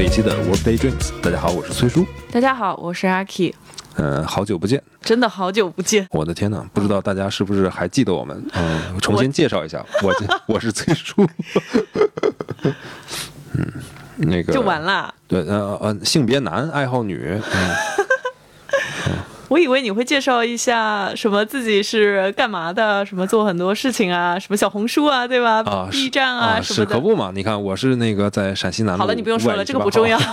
这一期的 Workday Dreams。大家好，我是崔叔。大家好，我是阿 K。嗯，好久不见，真的好久不见。我的天哪，不知道大家是不是还记得我们？嗯，重新介绍一下，我我是 崔叔。嗯，那个就完了。对，呃呃，性别男，爱好女。嗯。我以为你会介绍一下什么自己是干嘛的，什么做很多事情啊，什么小红书啊，对吧？啊，B 站啊什么的。是可不嘛？你看，我是那个在陕西南路。好了，你不用说了，这个不重要。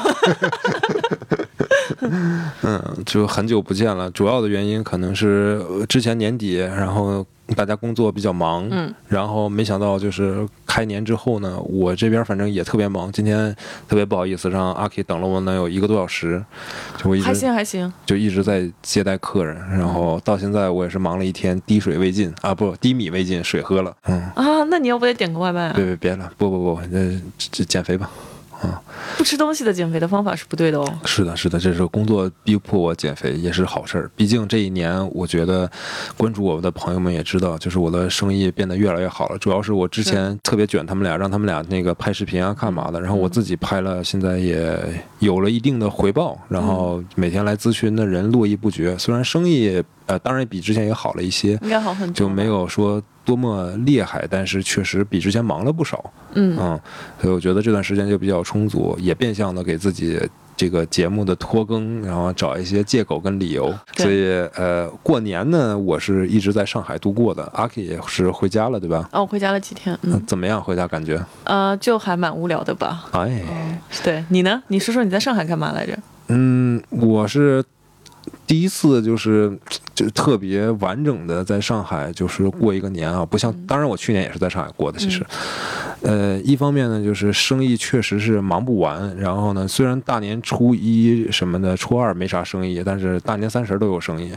嗯，就很久不见了。主要的原因可能是之前年底，然后。大家工作比较忙，嗯，然后没想到就是开年之后呢，我这边反正也特别忙。今天特别不好意思，让阿 K 等了我能有一个多小时，就我一直还行还行，就一直在接待客人，然后到现在我也是忙了一天，滴水未进啊，不，滴米未进，水喝了，嗯啊，那你要不得点个外卖啊？别别别了，不不不，这，这减肥吧。啊，不吃东西的减肥的方法是不对的哦。是的，是的，这是工作逼迫我减肥，也是好事儿。毕竟这一年，我觉得关注我的朋友们也知道，就是我的生意变得越来越好了。主要是我之前特别卷他们俩，让他们俩那个拍视频啊、干嘛的，然后我自己拍了，现在也有了一定的回报。然后每天来咨询的人络绎不绝，虽然生意呃，当然比之前也好了一些，应该好很多，就没有说。多么厉害，但是确实比之前忙了不少。嗯嗯所以我觉得这段时间就比较充足，也变相的给自己这个节目的拖更，然后找一些借口跟理由。所以呃，过年呢，我是一直在上海度过的。阿 K 也是回家了，对吧？哦，我回家了几天。嗯，怎么样？回家感觉？呃，就还蛮无聊的吧。哎，对你呢？你说说你在上海干嘛来着？嗯，我是。第一次就是就特别完整的在上海就是过一个年啊，不像当然我去年也是在上海过的，其实，呃，一方面呢就是生意确实是忙不完，然后呢虽然大年初一什么的初二没啥生意，但是大年三十都有生意，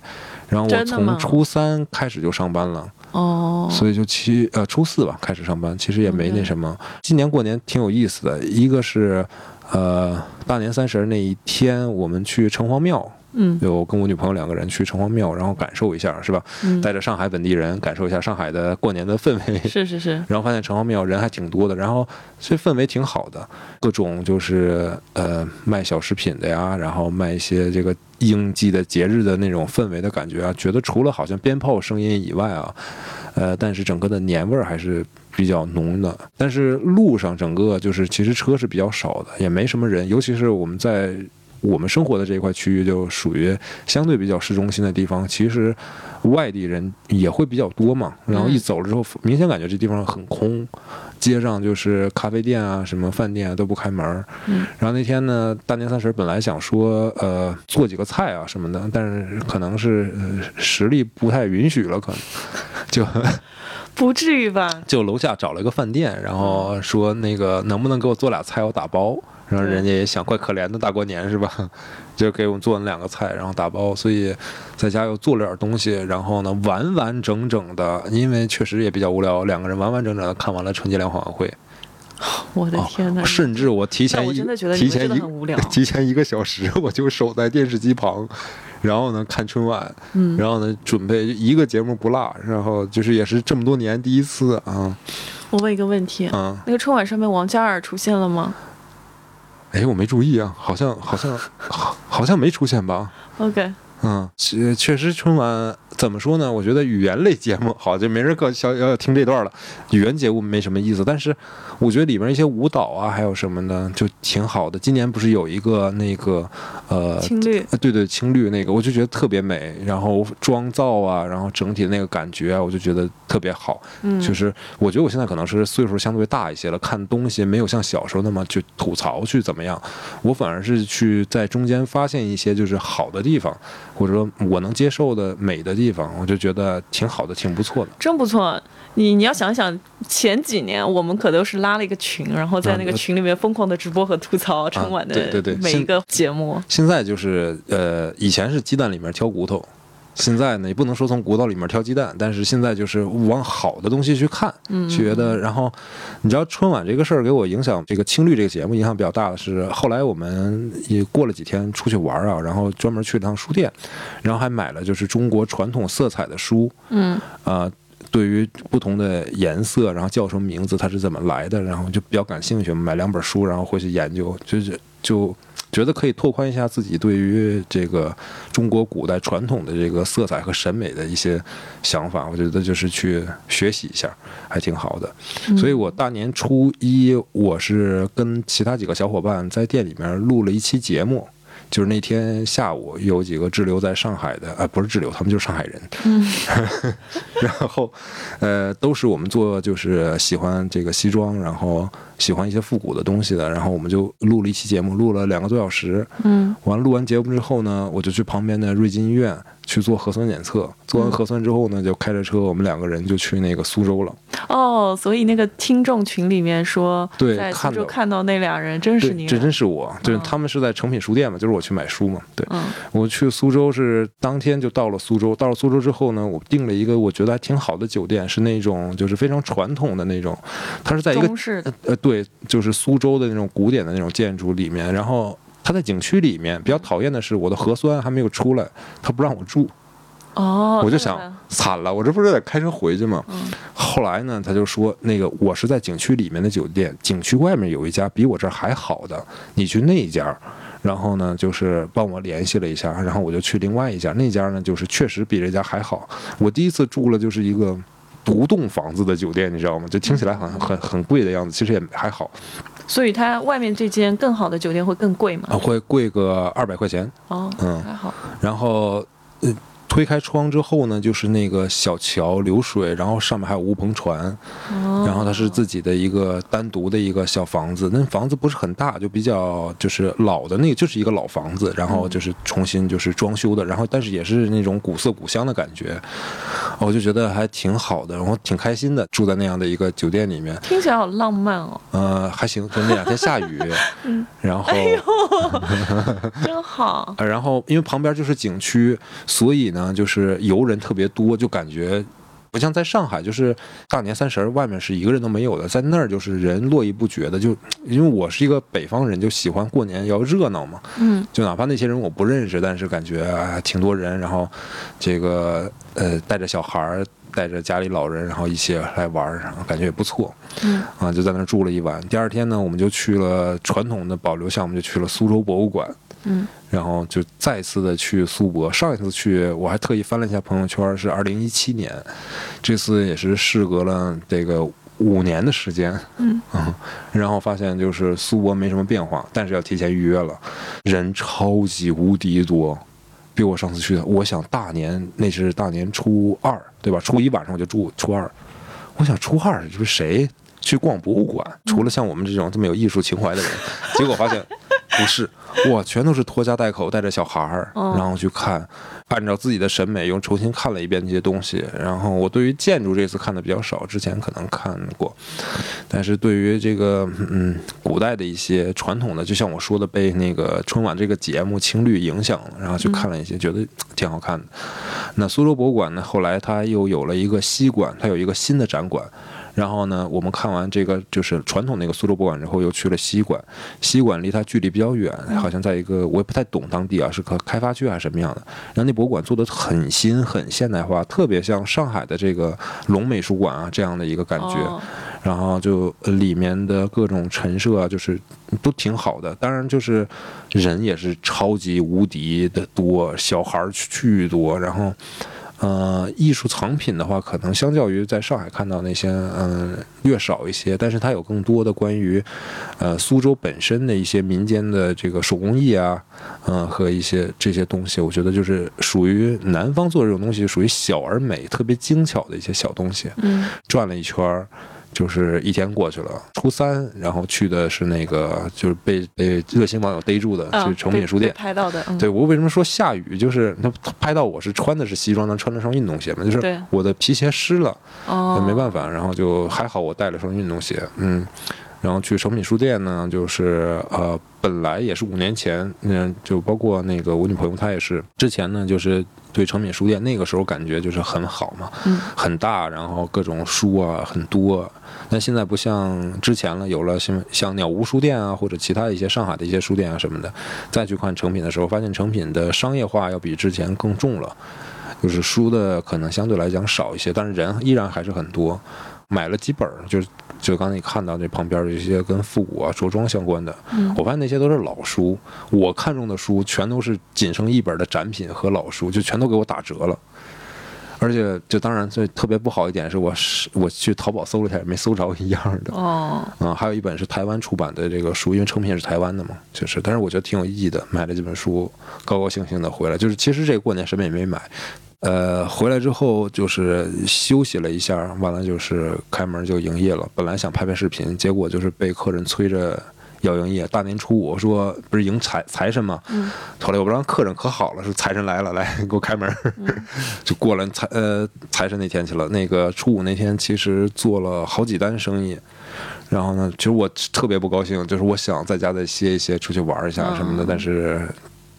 然后我从初三开始就上班了，哦，所以就七呃初四吧开始上班，其实也没那什么。今年过年挺有意思的，一个是呃大年三十那一天我们去城隍庙。嗯，就跟我女朋友两个人去城隍庙，然后感受一下，是吧？嗯，带着上海本地人感受一下上海的过年的氛围。是是是。然后发现城隍庙人还挺多的，然后这氛围挺好的，各种就是呃卖小食品的呀，然后卖一些这个应季的节日的那种氛围的感觉啊，觉得除了好像鞭炮声音以外啊，呃，但是整个的年味儿还是比较浓的。但是路上整个就是其实车是比较少的，也没什么人，尤其是我们在。我们生活的这一块区域就属于相对比较市中心的地方，其实外地人也会比较多嘛。然后一走了之后，明显感觉这地方很空，街上就是咖啡店啊、什么饭店啊都不开门。嗯。然后那天呢，大年三十本来想说呃做几个菜啊什么的，但是可能是实力不太允许了，可能就 不至于吧？就楼下找了一个饭店，然后说那个能不能给我做俩菜，我打包。然后人家也想，怪可怜的大过年是吧？就给我们做了两个菜，然后打包，所以在家又做了点东西。然后呢，完完整整的，因为确实也比较无聊，两个人完完整整的看完了春节联欢晚会。我的天哪！甚至我提前一提前一 提前一个小时，我就守在电视机旁，然后呢看春晚，然后呢准备一个节目不落，然后就是也是这么多年第一次啊。我问一个问题，嗯，那个春晚上面王嘉尔出现了吗？哎，我没注意啊，好像好像好，好像没出现吧？OK，嗯，确确实春晚。怎么说呢？我觉得语言类节目好，就没人可想要听这段了。语言节目没什么意思，但是我觉得里面一些舞蹈啊，还有什么的，就挺好的。今年不是有一个那个呃青绿，对对青绿那个，我就觉得特别美。然后妆造啊，然后整体的那个感觉啊，我就觉得特别好。嗯，就是我觉得我现在可能是岁数相对大一些了，看东西没有像小时候那么去吐槽去怎么样，我反而是去在中间发现一些就是好的地方，或者说我能接受的美的地。方我就觉得挺好的，挺不错的，真不错。你你要想想，前几年我们可都是拉了一个群，然后在那个群里面疯狂的直播和吐槽春晚的对对对每一个节目。现在就是呃，以前是鸡蛋里面挑骨头。现在呢，也不能说从骨头里面挑鸡蛋，但是现在就是往好的东西去看，觉得。然后，你知道春晚这个事儿给我影响，这个青绿这个节目影响比较大的是，后来我们也过了几天出去玩啊，然后专门去了趟书店，然后还买了就是中国传统色彩的书，嗯，啊。对于不同的颜色，然后叫什么名字，它是怎么来的，然后就比较感兴趣，买两本书，然后回去研究，就是就觉得可以拓宽一下自己对于这个中国古代传统的这个色彩和审美的一些想法。我觉得就是去学习一下，还挺好的。所以我大年初一，我是跟其他几个小伙伴在店里面录了一期节目。就是那天下午，有几个滞留在上海的，呃，不是滞留，他们就是上海人。嗯 然后，呃，都是我们做就是喜欢这个西装，然后喜欢一些复古的东西的。然后我们就录了一期节目，录了两个多小时。嗯完了录完节目之后呢，我就去旁边的瑞金医院去做核酸检测。做完核酸之后呢，就开着车，我们两个人就去那个苏州了。哦，所以那个听众群里面说，对在苏州看到那俩人，真是你，这真是我，就是嗯他们是在诚品书店嘛，就是我去买书嘛。对，嗯我去苏州是当天就到了苏州，到了苏州之后呢，我订了一个我觉得还挺好的酒店，是那种就是非常传统的那种，它是在一个中式的，呃对，就是苏州的那种古典的那种建筑里面，然后他在景区里面。比较讨厌的是我的核酸还没有出来，他不让我住，哦，我就想惨了，我这不是得开车回去吗？嗯后来呢，他就说那个我是在景区里面的酒店，景区外面有一家比我这儿还好的，你去那一家。然后呢，就是帮我联系了一下，然后我就去另外一家，那家呢就是确实比这家还好。我第一次住了就是一个独栋房子的酒店，你知道吗？就听起来好像很很贵的样子，其实也还好，所以它外面这间更好的酒店会更贵吗？啊，会贵个二百块钱。哦，嗯还好，然后，呃，推开窗之后呢，就是那个小桥流水，然后上面还有乌篷船，哦，然后它是自己的一个单独的一个小房子，那房子不是很大，就比较就是老的那个，就是一个老房子，然后就是重新就是装修的，然后但是也是那种古色古香的感觉，我就觉得还挺好的，然后挺开心的，住在那样的一个酒店里面，听起来好浪漫哦，呃，还行，就那两天下雨，然后。真好，呃，然后因为旁边就是景区，所以呢，就是游人特别多，就感觉不像在上海，就是大年三十儿外面是一个人都没有的，在那儿就是人络绎不绝的。就因为我是一个北方人，就喜欢过年要热闹嘛，嗯就哪怕那些人我不认识，但是感觉啊挺多人，然后这个呃带着小孩儿。带着家里老人，然后一起来玩儿，然后感觉也不错。嗯啊，就在那儿住了一晚。第二天呢，我们就去了传统的保留项目，就去了苏州博物馆。嗯然后就再次的去苏博。上一次去我还特意翻了一下朋友圈，是二零一七年，这次也是事隔了这个五年的时间。嗯然后发现就是苏博没什么变化，但是要提前预约了，人超级无敌多。比我上次去的，我想大年那是大年初二，对吧？初一晚上我就住初二，我想初二就是谁去逛博物馆？除了像我们这种这么有艺术情怀的人，结果发现不是，哇，全都是拖家带口，带着小孩儿，哦然后去看，按照自己的审美又重新看了一遍这些东西。然后我对于建筑这次看的比较少，之前可能看过，但是对于这个嗯古代的一些传统的，就像我说的，被那个春晚这个节目青绿影响了，然后去看了一些，觉得挺好看的。那苏州博物馆呢，后来它又有了一个西馆，它有一个新的展馆。然后呢，我们看完这个就是传统那个苏州博物馆之后，又去了西馆。西馆离它距离比较远，好像在一个我也不太懂当地啊，是个开发区还是什么样的。然后那博物馆做的很新很现代化，特别像上海的这个龙美术馆啊这样的一个感觉。哦然后就呃里面的各种陈设啊，就是都挺好的。当然，就是人也是超级无敌的多，小孩儿巨多。然后，呃，艺术藏品的话，可能相较于在上海看到那些，嗯、略少一些。但是它有更多的关于，呃，苏州本身的一些民间的这个手工艺啊，嗯、和一些这些东西，我觉得就是属于南方做这种东西，属于小而美、特别精巧的一些小东西。嗯转了一圈儿，就是一天过去了。初三，然后去的是那个，就是被被热心网友逮住的，啊去诚品书店。拍到的，嗯对我为什么说下雨？就是他他拍到我是穿的是西装，但穿了双运动鞋嘛，就是我的皮鞋湿了，哦也没办法，然后就还好我带了双运动鞋，嗯，然后去诚品书店呢，就是呃，本来也是五年前，嗯，就包括那个我女朋友她也是，之前呢就是对诚品书店那个时候感觉就是很好嘛，嗯很大，然后各种书啊很多，但现在不像之前了，有了像像鸟屋书店啊，或者其他一些上海的一些书店啊什么的，再去看成品的时候，发现成品的商业化要比之前更重了，就是书的可能相对来讲少一些，但是人依然还是很多。买了几本儿，就是就刚才你看到那旁边的一些跟复古啊、着装相关的，嗯我发现那些都是老书。我看中的书全都是仅剩一本的展品和老书，就全都给我打折了。而且，就当然最特别不好一点是我是我去淘宝搜了一下，也没搜着一样的。哦，啊、还有一本是台湾出版的这个书，因为成品是台湾的嘛，就是，但是我觉得挺有意义的，买了这本书，高高兴兴的回来，就是其实这过年什么也没买，呃，回来之后就是休息了一下，完了就是开门就营业了，本来想拍拍视频，结果就是被客人催着。要营业，大年初五说不是迎财财神嘛，嗯后来我不让客人可好了，说财神来了，来给我开门，就过了财呃财神那天去了。那个初五那天其实做了好几单生意，然后呢，其实我特别不高兴，就是我想在家再歇一歇，出去玩一下什么的，嗯但是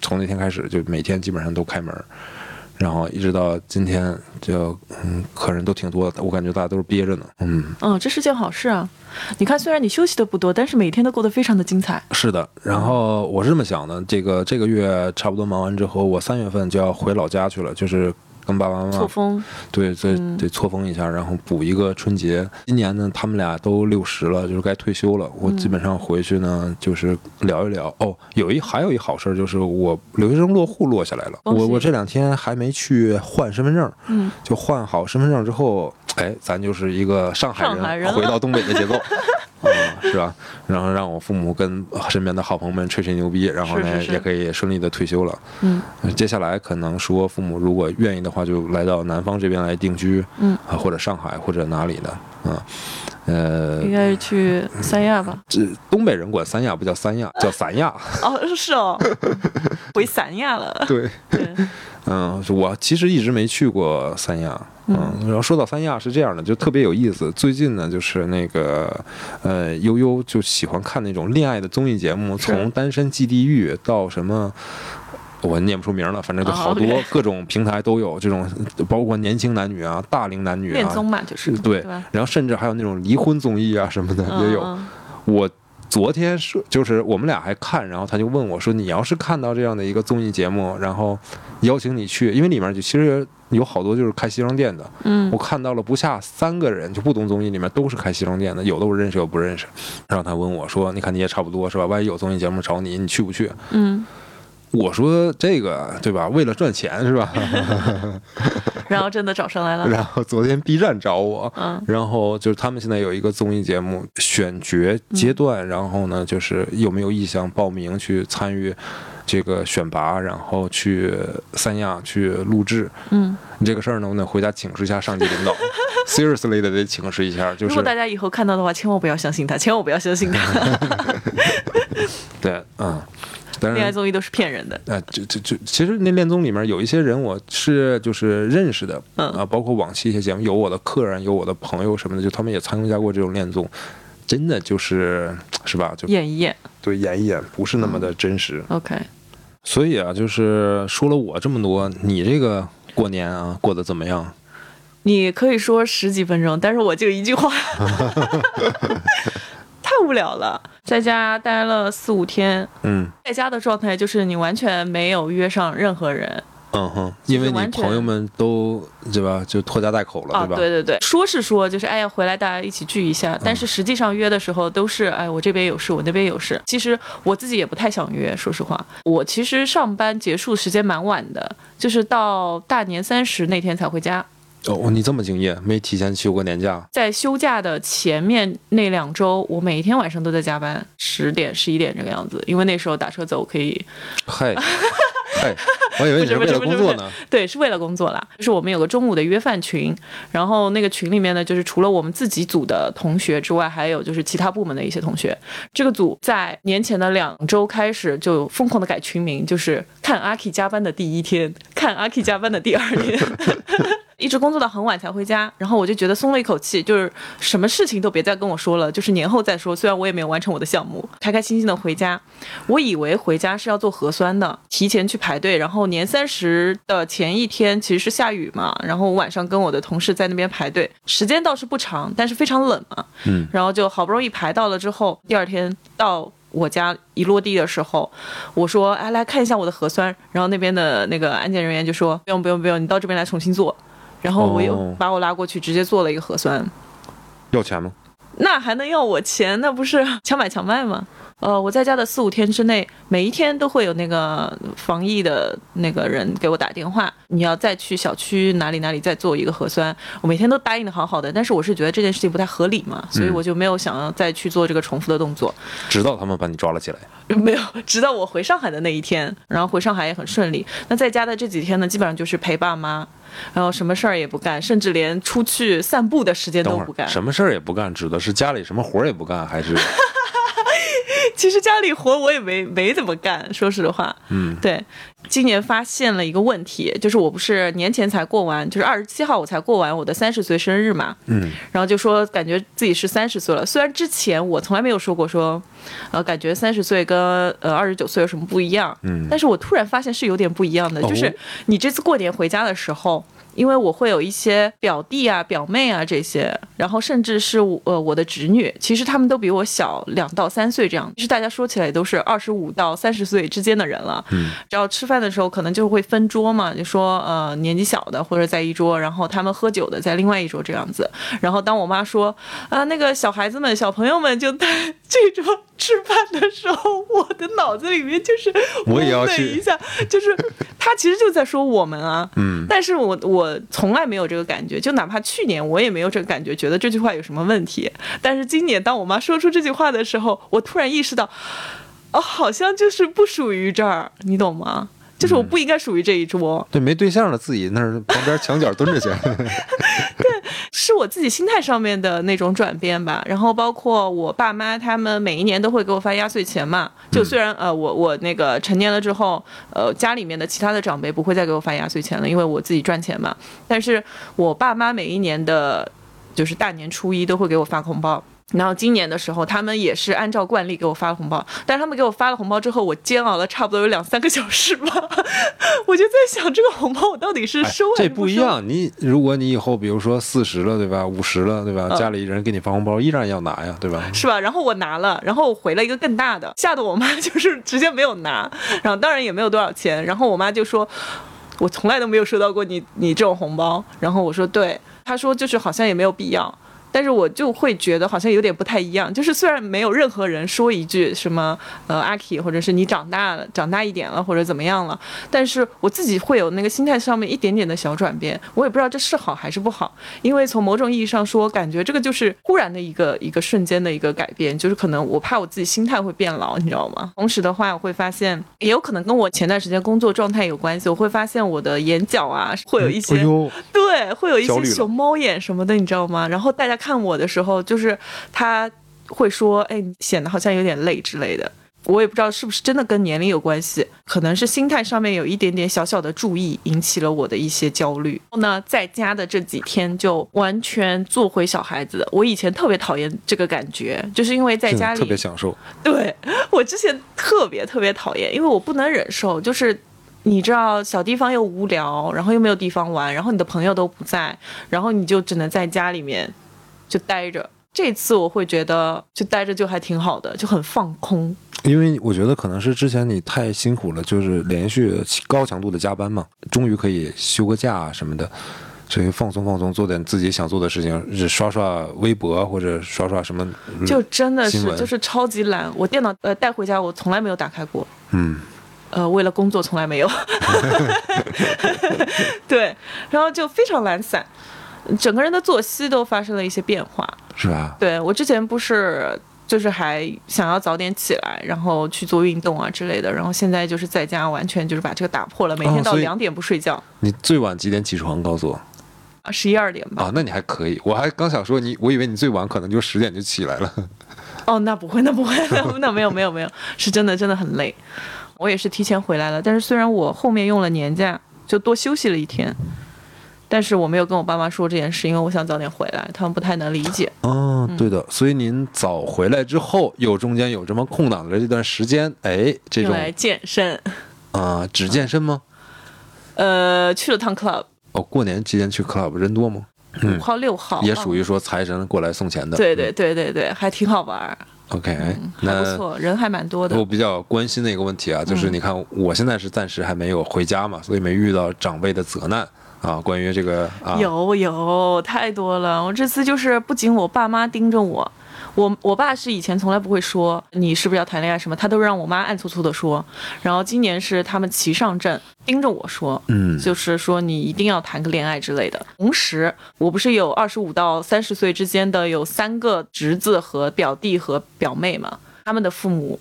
从那天开始就每天基本上都开门。然后一直到今天，就嗯，客人都挺多的，我感觉大家都是憋着呢。嗯，嗯，这是件好事啊！你看，虽然你休息的不多，但是每天都过得非常的精彩。是的。然后我是这么想的，这个这个月差不多忙完之后，我三月份就要回老家去了，就是跟爸爸妈妈错峰，对，得嗯得错峰一下，然后补一个春节。今年呢，他们俩都六十了，就是该退休了。我基本上回去呢，就是聊一聊。哦，有一还有一好事儿，就是我留学生落户落下来了。我我这两天还没去换身份证，嗯，就换好身份证之后，哎，咱就是一个上海人，回到东北的节奏。啊、是吧？然后让我父母跟身边的好朋友们吹吹牛逼，然后呢也可以顺利的退休了。嗯呃接下来可能说父母如果愿意的话，就来到南方这边来定居，嗯啊，或者上海或者哪里的，啊，呃应，该是去三亚吧？这东北人管三亚不叫三亚，叫三亚。哦，是哦，回三亚了。对，对，嗯，我其实一直没去过三亚。嗯，然后说到三亚是这样的，就特别有意思。最近呢，就是那个呃，悠悠就喜欢看那种恋爱的综艺节目，从《单身即地狱》到什么。我念不出名了，反正就啊好多、各种平台都有这种，包括年轻男女啊、大龄男女啊，恋综嘛，就是对？然后甚至还有那种离婚综艺啊什么的也有。嗯我昨天说，就是我们俩还看，然后他就问我说：“你要是看到这样的一个综艺节目，然后邀请你去，因为里面就其实有好多就是开西装店的，嗯我看到了不下三个人，就不懂综艺里面都是开西装店的，有的我认识，有的不认识。然后他问我说：‘你看你也差不多是吧？万一有综艺节目找你，你去不去嗯，？’我说：‘这个对吧？为了赚钱是吧 然后真的找上来？’了。然后昨天 B 站找我，嗯然后就是他们现在有一个综艺节目选角阶段，然后呢，就是有没有意向报名去参与这个选拔，然后去三亚去录制。嗯，你这个事儿呢，我得回家请示一下上级领导，seriously 的得请示一下，就是如果大家以后看到的话，千万不要相信他，千万不要相信他。对，嗯，但恋爱。综艺都是骗人的。啊，就就就，其实那恋综里面有一些人我是就是认识的，嗯啊，包括往期一些节目，有我的客人，有我的朋友什么的，就他们也参加过这种恋综，真的就是是吧？就演一演对演一演，不是那么的真实。，OK。所以啊，就是说了我这么多，你这个过年啊过得怎么样？你可以说十几分钟，但是我就一句话，太 无聊了。在家待了四五天，嗯在家的状态就是你完全没有约上任何人嗯哼，因为你朋友们都对吧，就拖家带口了，啊。对吧？对对对，说是说就是哎呀回来大家一起聚一下，但是实际上约的时候都是哎我这边有事，我那边有事。其实我自己也不太想约，说实话，我其实上班结束时间蛮晚的，就是到大年三十那天才回家。哦，你这么敬业，没提前休过年假？在休假的前面那两周，我每一天晚上都在加班，十点、十一点这个样子，因为那时候打车走可以。嗨嗨，我以为你是为了工作呢。对，是为了工作啦。就是我们有个中午的约饭群，然后那个群里面呢，就是除了我们自己组的同学之外，还有就是其他部门的一些同学。这个组在年前的两周开始就疯狂的改群名，就是看阿 K 加班的第一天，看阿 K 加班的第二天。一直工作到很晚才回家，然后我就觉得松了一口气，就是什么事情都别再跟我说了，就是年后再说。虽然我也没有完成我的项目，开开心心的回家。我以为回家是要做核酸的，提前去排队。然后年三十的前一天其实是下雨嘛，然后我晚上跟我的同事在那边排队，时间倒是不长，但是非常冷嘛。嗯，然后就好不容易排到了之后，第二天到。我家一落地的时候，我说：“哎，来看一下我的核酸。”然后那边的那个安检人员就说：“不用，不用，不用，你到这边来重新做。”然后我又哦把我拉过去，直接做了一个核酸。要钱吗？那还能要我钱？那不是 强买强卖吗？呃，我在家的四五天之内，每一天都会有那个防疫的那个人给我打电话，你要再去小区哪里哪里再做一个核酸。我每天都答应的好好的，但是我是觉得这件事情不太合理嘛，所以我就没有想要再去做这个重复的动作。直到他们把你抓了起来，没有，直到我回上海的那一天，然后回上海也很顺利。那在家的这几天呢，基本上就是陪爸妈，然后什么事儿也不干，甚至连出去散步的时间都不干。什么事儿也不干，指的是家里什么活儿也不干，还是？其实家里活我也没没怎么干，说实话。嗯，对，今年发现了一个问题，就是我不是年前才过完，就是二十七号我才过完我的三十岁生日嘛。嗯，然后就说感觉自己是三十岁了，虽然之前我从来没有说过说，呃，感觉三十岁跟呃二十九岁有什么不一样。嗯，但是我突然发现是有点不一样的，就是你这次过年回家的时候。因为我会有一些表弟啊、表妹啊这些，然后甚至是呃我的侄女，其实他们都比我小两到三岁这样。其实大家说起来都是二十五到三十岁之间的人了。嗯，只要吃饭的时候可能就会分桌嘛，就说呃年纪小的或者在一桌，然后他们喝酒的在另外一桌这样子。然后当我妈说啊那个小孩子们、小朋友们就在 这桌吃饭的时候，我的脑子里面就是我也要去一下，就是他其实就在说我们啊。嗯，但是我我。我从来没有这个感觉，就哪怕去年我也没有这个感觉，觉得这句话有什么问题。但是今年当我妈说出这句话的时候，我突然意识到，哦，好像就是不属于这儿，你懂吗？就是我不应该属于这一桌。对，没对象了，自己那儿旁边墙角蹲着去。对，是我自己心态上面的那种转变吧。然后包括我爸妈，他们每一年都会给我发压岁钱嘛。就虽然呃，我我那个成年了之后，呃，家里面的其他的长辈不会再给我发压岁钱了，因为我自己赚钱嘛。但是我爸妈每一年的，就是大年初一都会给我发红包。然后今年的时候，他们也是按照惯例给我发了红包，但是他们给我发了红包之后，我煎熬了差不多有两三个小时吧，我就在想这个红包我到底是收还是这不一样。你如果你以后比如说四十了，对吧？五十了，对吧？家里人给你发红包，依然要拿呀，对吧？是吧？然后我拿了，然后我回了一个更大的，吓得我妈就是直接没有拿，然后当然也没有多少钱，然后我妈就说，我从来都没有收到过你你这种红包，然后我说对，她说就是好像也没有必要。但是我就会觉得好像有点不太一样，就是虽然没有任何人说一句什么呃阿 K 或者是你长大了长大一点了或者怎么样了，但是我自己会有那个心态上面一点点的小转变，我也不知道这是好还是不好，因为从某种意义上说，感觉这个就是忽然的一个一个瞬间的一个改变，就是可能我怕我自己心态会变老，你知道吗？同时的话，我会发现也有可能跟我前段时间工作状态有关系，我会发现我的眼角啊会有一些对，会有一些熊猫眼什么的，你知道吗？然后大家。看我的时候，就是他会说：“哎，显得好像有点累之类的。”我也不知道是不是真的跟年龄有关系，可能是心态上面有一点点小小的注意，引起了我的一些焦虑。然后呢，在家的这几天就完全做回小孩子。我以前特别讨厌这个感觉，就是因为在家里特别享受。对我之前特别特别讨厌，因为我不能忍受，就是你知道小地方又无聊，然后又没有地方玩，然后你的朋友都不在，然后你就只能在家里面。就待着，这次我会觉得就待着就还挺好的，就很放空。因为我觉得可能是之前你太辛苦了，就是连续高强度的加班嘛，终于可以休个假什么的，所以放松放松，做点自己想做的事情，刷刷微博或者刷刷什么。就真的是就是超级懒，我电脑呃带回家我从来没有打开过。嗯。呃，为了工作从来没有。对，然后就非常懒散。整个人的作息都发生了一些变化，是吧？对我之前不是就是还想要早点起来，然后去做运动啊之类的，然后现在就是在家完全就是把这个打破了，每天到两点不睡觉。你最晚几点起床？告诉我。啊，十一二点吧。啊，那你还可以。我还刚想说你，我以为你最晚可能就十点就起来了。哦，那不会，那不会，那没有没有没有，是真的真的很累。我也是提前回来了，但是虽然我后面用了年假，就多休息了一天。但是我没有跟我爸妈说这件事，因为我想早点回来，他们不太能理解。哦，对的，所以您早回来之后，有中间有这么空档的这段时间，哎，这种来健身啊，只健身吗？呃，去了趟 club。哦，过年期间去 club 人多吗？五号六号也属于说财神过来送钱的。对对对对对，还挺好玩。OK，那不错，人还蛮多的。我比较关心的一个问题啊，就是你看我现在是暂时还没有回家嘛，所以没遇到长辈的责难。啊，关于这个啊，有有太多了。我这次就是不仅我爸妈盯着我，我我爸是以前从来不会说你是不是要谈恋爱什么，他都让我妈暗搓搓的说。然后今年是他们齐上阵，盯着我说，嗯就是说你一定要谈个恋爱之类的。同时，我不是有二十五到三十岁之间的有三个侄子和表弟和表妹嘛，他们的父母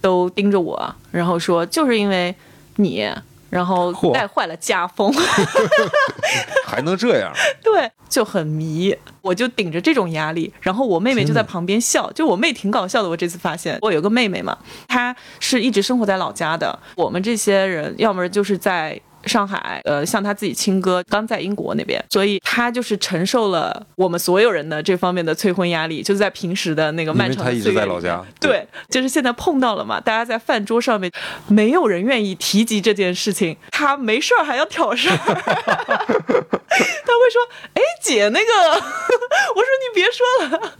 都盯着我，然后说就是因为你。然后带坏了家风，还能这样？对，就很迷，我就顶着这种压力，然后我妹妹就在旁边笑，就我妹挺搞笑的。我这次发现，我有个妹妹嘛，她是一直生活在老家的，我们这些人要么就是在。上海，呃，像他自己亲哥刚在英国那边，所以他就是承受了我们所有人的这方面的催婚压力，就是在平时的那个漫长因为他一直在老家面对，就是现在碰到了嘛，大家在饭桌上面，没有人愿意提及这件事情，他没事儿还要挑事儿，他会说：“哎，姐，那个，我说你别说了。”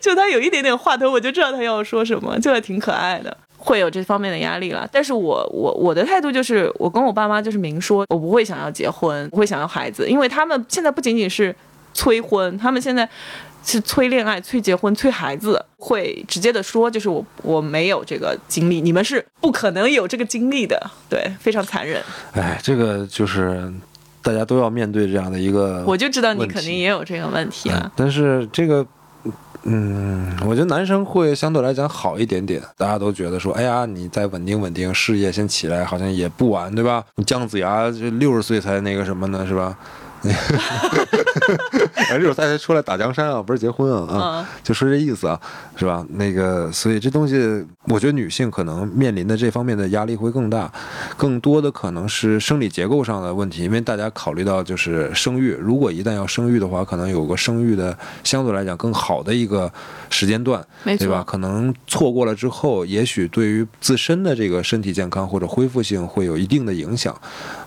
就他有一点点话头，我就知道他要说什么，就还挺可爱的。会有这方面的压力了，但是我我我的态度就是，我跟我爸妈就是明说，我不会想要结婚，不会想要孩子，因为他们现在不仅仅是催婚，他们现在是催恋爱、催结婚、催孩子，会直接的说，就是我我没有这个经历，你们是不可能有这个经历的，对，非常残忍。哎，这个就是大家都要面对这样的一个，我就知道你肯定也有这个问题啊嗯。但是这个，嗯，我觉得男生会相对来讲好一点点。大家都觉得说，哎呀，你再稳定稳定，事业先起来，好像也不晚，对吧？姜子牙就六十岁才那个什么呢，是吧？哎，六十岁才出来打江山啊，不是结婚啊，啊，嗯就说这意思啊，是吧？那个，所以这东西，我觉得女性可能面临的这方面的压力会更大，更多的可能是生理结构上的问题，因为大家考虑到就是生育，如果一旦要生育的话，可能有个生育的相对来讲更好的一个时间段，没对吧？可能错过了之后，也许对于自身的这个身体健康或者恢复性会有一定的影响，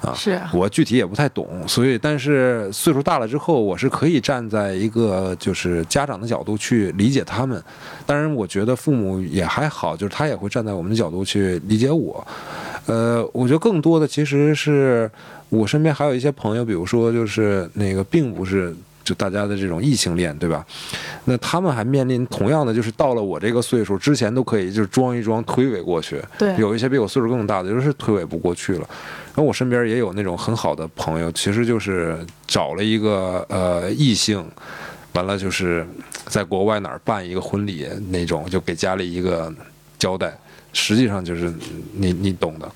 啊，是啊我具体也不太懂，所以但是岁数大了之后，我是可以站在一个就是家长的角度去理解他们。当然，我觉得父母也还好，就是他也会站在我们的角度去理解我。呃，我觉得更多的其实是我身边还有一些朋友，比如说就是那个并不是就大家的这种异性恋，对吧？那他们还面临同样的，就是到了我这个岁数之前都可以就是装一装推诿过去，对有一些比我岁数更大的，就是推诿不过去了。然后我身边也有那种很好的朋友，其实就是找了一个呃异性，完了就是在国外哪儿办一个婚礼那种，就给家里一个交代，实际上就是你你懂的。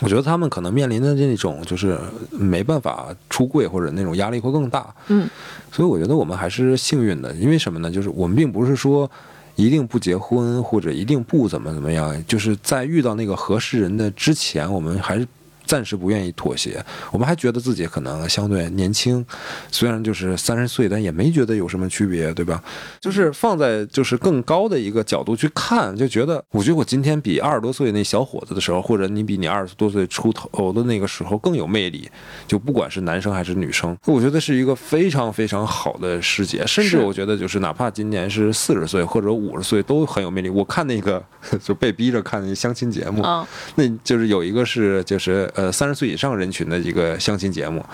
我觉得他们可能面临的这种就是没办法出柜或者那种压力会更大，嗯，所以我觉得我们还是幸运的，因为什么呢？就是我们并不是说一定不结婚或者一定不怎么怎么样，就是在遇到那个合适人的之前，我们还是暂时不愿意妥协。我们还觉得自己可能相对年轻，虽然就是三十岁，但也没觉得有什么区别，对吧？就是放在就是更高的一个角度去看，就觉得我觉得我今天比二十多岁那小伙子的时候，或者你比你二十多岁出头的那个时候更有魅力，就不管是男生还是女生，我觉得是一个非常非常好的时节。甚至我觉得就是哪怕今年是四十岁或者五十岁都很有魅力。我看那个 就被逼着看那相亲节目，嗯，那就是有一个是就是呃三十岁以上人群的一个相亲节目，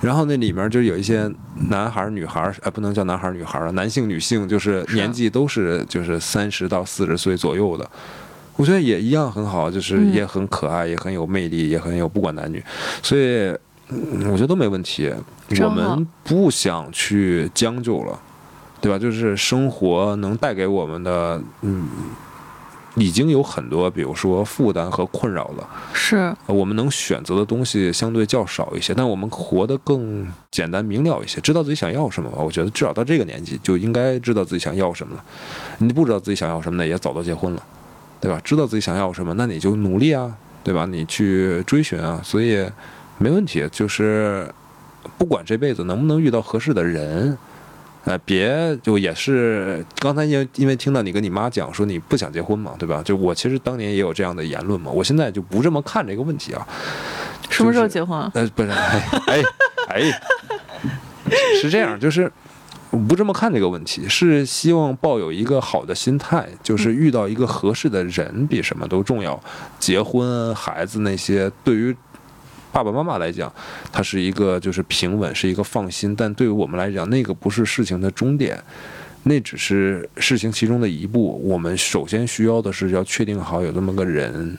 然后那里面就有一些男孩儿女孩儿，呃不能叫男孩儿女孩儿了，男性女性就是是年纪都是就是三十到四十岁左右的。我觉得也一样很好，就是嗯也很可爱，也很有魅力，也很有不管男女，所以嗯我觉得都没问题。我们不想去将就了，对吧？就是生活能带给我们的，嗯，已经有很多，比如说负担和困扰了。是呃我们能选择的东西相对较少一些，但我们活得更简单明了一些，知道自己想要什么吧。我觉得至少到这个年纪就应该知道自己想要什么了。你不知道自己想要什么呢，也早都结婚了，对吧？知道自己想要什么，那你就努力啊，对吧？你去追寻啊，所以没问题。就是不管这辈子能不能遇到合适的人。呃，别就也是刚才因为因为听到你跟你妈讲说你不想结婚嘛，对吧？就我其实当年也有这样的言论嘛，我现在就不这么看这个问题啊。什么时候结婚啊？呃，不是，哎哎哎，是这样，就是不这么看这个问题，是希望抱有一个好的心态，就是遇到一个合适的人比什么都重要。结婚、孩子那些，对于爸爸妈妈来讲，它是一个就是平稳，是一个放心，但对于我们来讲，那个不是事情的终点。那只是事情其中的一步。我们首先需要的是要确定好有这么个人。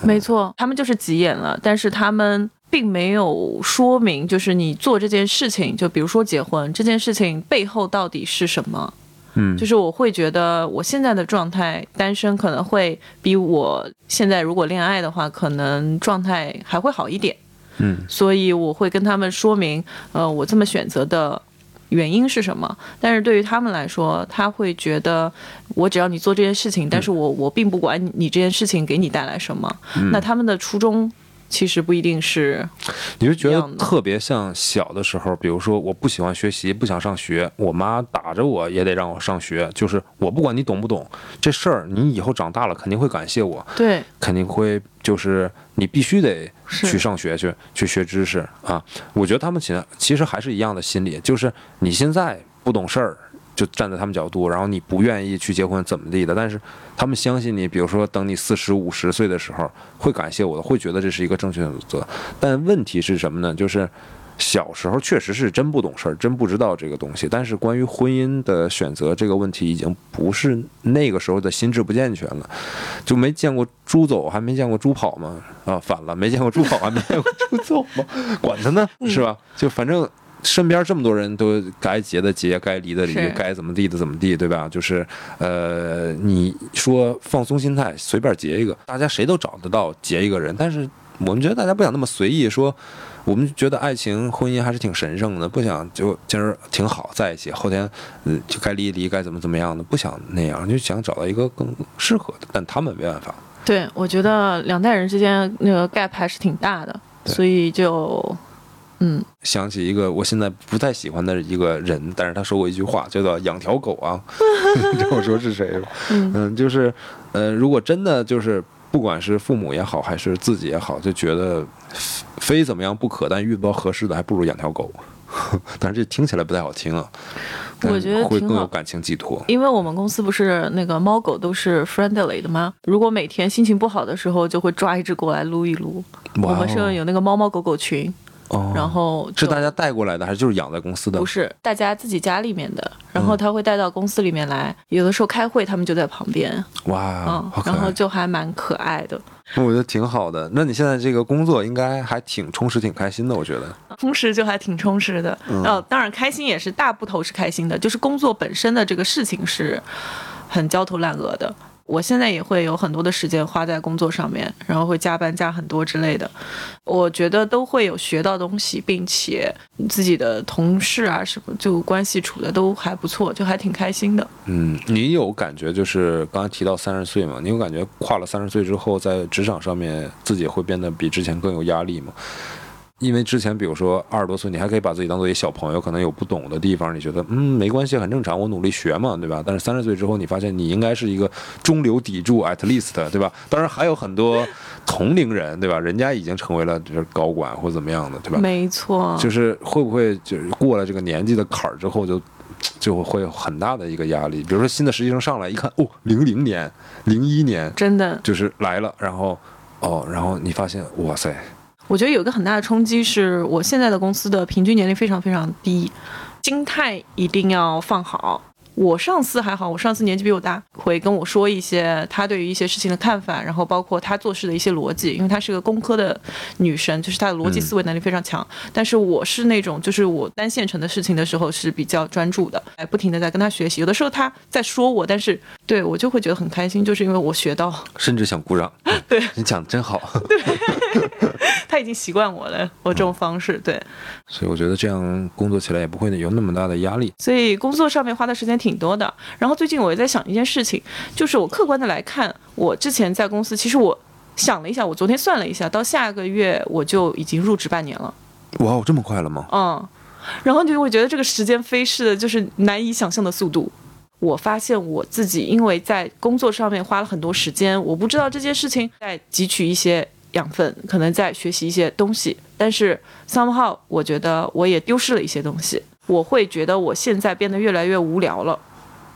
没错，他们就是急眼了，但是他们并没有说明，就是你做这件事情，就比如说结婚这件事情背后到底是什么。嗯，就是我会觉得我现在的状态，单身可能会比我现在如果恋爱的话，可能状态还会好一点。嗯，所以我会跟他们说明，呃，我这么选择的原因是什么。但是对于他们来说，他会觉得我只要你做这件事情，但是我我并不管你这件事情给你带来什么。那他们的初衷。其实不一定是，你是觉得特别像小的时候，比如说我不喜欢学习，不想上学，我妈打着我也得让我上学，就是我不管你懂不懂这事儿，你以后长大了肯定会感谢我，对，肯定会就是你必须得去上学去去学知识啊。我觉得他们其实其实还是一样的心理，就是你现在不懂事儿。就站在他们角度，然后你不愿意去结婚怎么地的，但是他们相信你，比如说等你四十五十岁的时候，会感谢我的，会觉得这是一个正确的选择。但问题是什么呢？就是小时候确实是真不懂事儿，真不知道这个东西。但是关于婚姻的选择这个问题，已经不是那个时候的心智不健全了，就没见过猪走，还没见过猪跑吗？啊，反了，没见过猪跑，还没见过猪走吗？管他呢，是吧？就反正。身边这么多人都该结的结，该离的离，该怎么地的怎么地，对吧？就是，呃，你说放松心态，随便结一个，大家谁都找得到结一个人，但是我们觉得大家不想那么随意，说我们觉得爱情婚姻还是挺神圣的，不想就今儿挺好在一起，后天嗯就该离一离，该怎么怎么样的，不想那样，就想找到一个更适合的，但他们没办法。对，我觉得两代人之间那个 gap 还是挺大的，所以就，嗯，想起一个我现在不太喜欢的一个人，但是他说过一句话，叫做“养条狗啊”，你知道我说是谁吗？嗯嗯，就是，呃，如果真的就是不管是父母也好，还是自己也好，就觉得非怎么样不可，但遇不到合适的，还不如养条狗。但是这听起来不太好听啊，我觉得会更有感情寄托。因为我们公司不是那个猫狗都是 friendly 的吗？如果每天心情不好的时候，就会抓一只过来撸一撸。我们是有那个猫猫狗狗群，哦，然后是大家带过来的，还是就是养在公司的不？是大家自己家里面的，然后他会带到公司里面来，有的时候开会他们就在旁边，哇，然后！就还蛮可爱的。我觉得挺好的。那你现在这个工作应该还挺充实、挺开心的，我觉得。充实就还挺充实的，嗯呃，当然开心也是大部头是开心的，就是工作本身的这个事情是很焦头烂额的。我现在也会有很多的时间花在工作上面，然后会加班加很多之类的。我觉得都会有学到东西，并且自己的同事啊什么就关系处的都还不错，就还挺开心的。嗯，你有感觉就是刚才提到三十岁嘛？你有感觉跨了三十岁之后，在职场上面自己会变得比之前更有压力吗？因为之前比如说二十多岁，你还可以把自己当做一小朋友，可能有不懂的地方，你觉得嗯没关系，很正常，我努力学嘛，对吧？但是三十岁之后，你发现你应该是一个中流砥柱，at least，对吧？当然还有很多同龄人，对吧？人家已经成为了就是高管或怎么样的，对吧？没错，就是会不会就是过了这个年纪的坎儿之后就，就会有很大的一个压力。比如说新的实习生上来一看，哦，零零年、零一年真的，就是来了，然后哦，然后你发现，哇塞，我觉得有个很大的冲击是我现在的公司的平均年龄非常非常低，心态一定要放好。我上司还好，我上司年纪比我大，会跟我说一些他对于一些事情的看法，然后包括他做事的一些逻辑，因为她是个工科的女生，就是她的逻辑嗯思维能力非常强。但是我是那种，就是我单线程的事情的时候是比较专注的，哎，不停的在跟他学习。有的时候他在说我，但是对我就会觉得很开心，就是因为我学到，甚至想鼓掌。对你讲的真好。对 他已经习惯我了，我这种方式，对。所以我觉得这样工作起来也不会有那么大的压力。所以工作上面花的时间挺多的。然后最近我也在想一件事情，就是我客观的来看，我之前在公司，其实我想了一下，我昨天算了一下，到下个月我就已经入职半年了，哇，哦这么快了吗？嗯，然后就会觉得这个时间飞逝的，就是难以想象的速度。我发现我自己因为在工作上面花了很多时间，我不知道这件事情在汲取一些养分，可能在学习一些东西，但是 somehow 我觉得我也丢失了一些东西。我会觉得我现在变得越来越无聊了。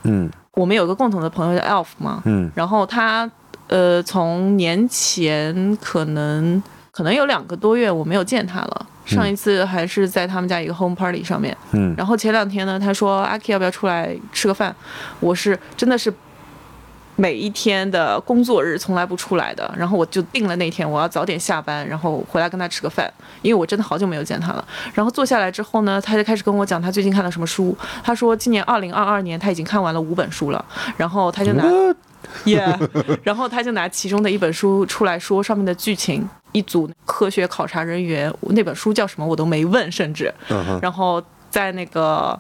嗯我们有个共同的朋友叫 Elf 嘛，嗯然后他呃从年前可能可能有两个多月我没有见他了，上一次还是在他们家一个 home party 上面。嗯然后前两天呢，他说阿 K 要不要出来吃个饭？我是真的是每一天的工作日从来不出来的，然后我就定了那天我要早点下班，然后回来跟他吃个饭，因为我真的好久没有见他了。然后坐下来之后呢，他就开始跟我讲他最近看了什么书。他说今年二零二二年他已经看完了五本书了，然后他就拿。Yeah，然后他就拿其中的一本书出来说上面的剧情，一组科学考察人员，那本书叫什么我都没问，甚至，然后在那个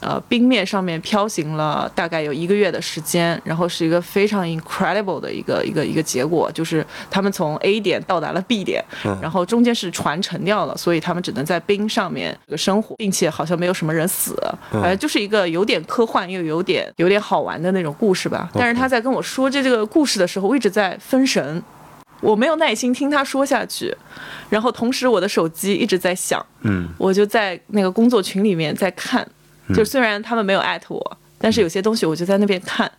呃冰面上面漂行了大概有一个月的时间，然后是一个非常 incredible 的一个一个一个结果，就是他们从 A 点到达了 B 点，然后中间是船沉掉了，所以他们只能在冰上面生活，并且好像没有什么人死，反正就是一个有点科幻又有点有点好玩的那种故事吧。但是他在跟我说这这个故事的时候，我一直在分神。我没有耐心听他说下去，然后同时我的手机一直在响，嗯我就在那个工作群里面在看，就虽然他们没有艾特我，但是有些东西我就在那边看。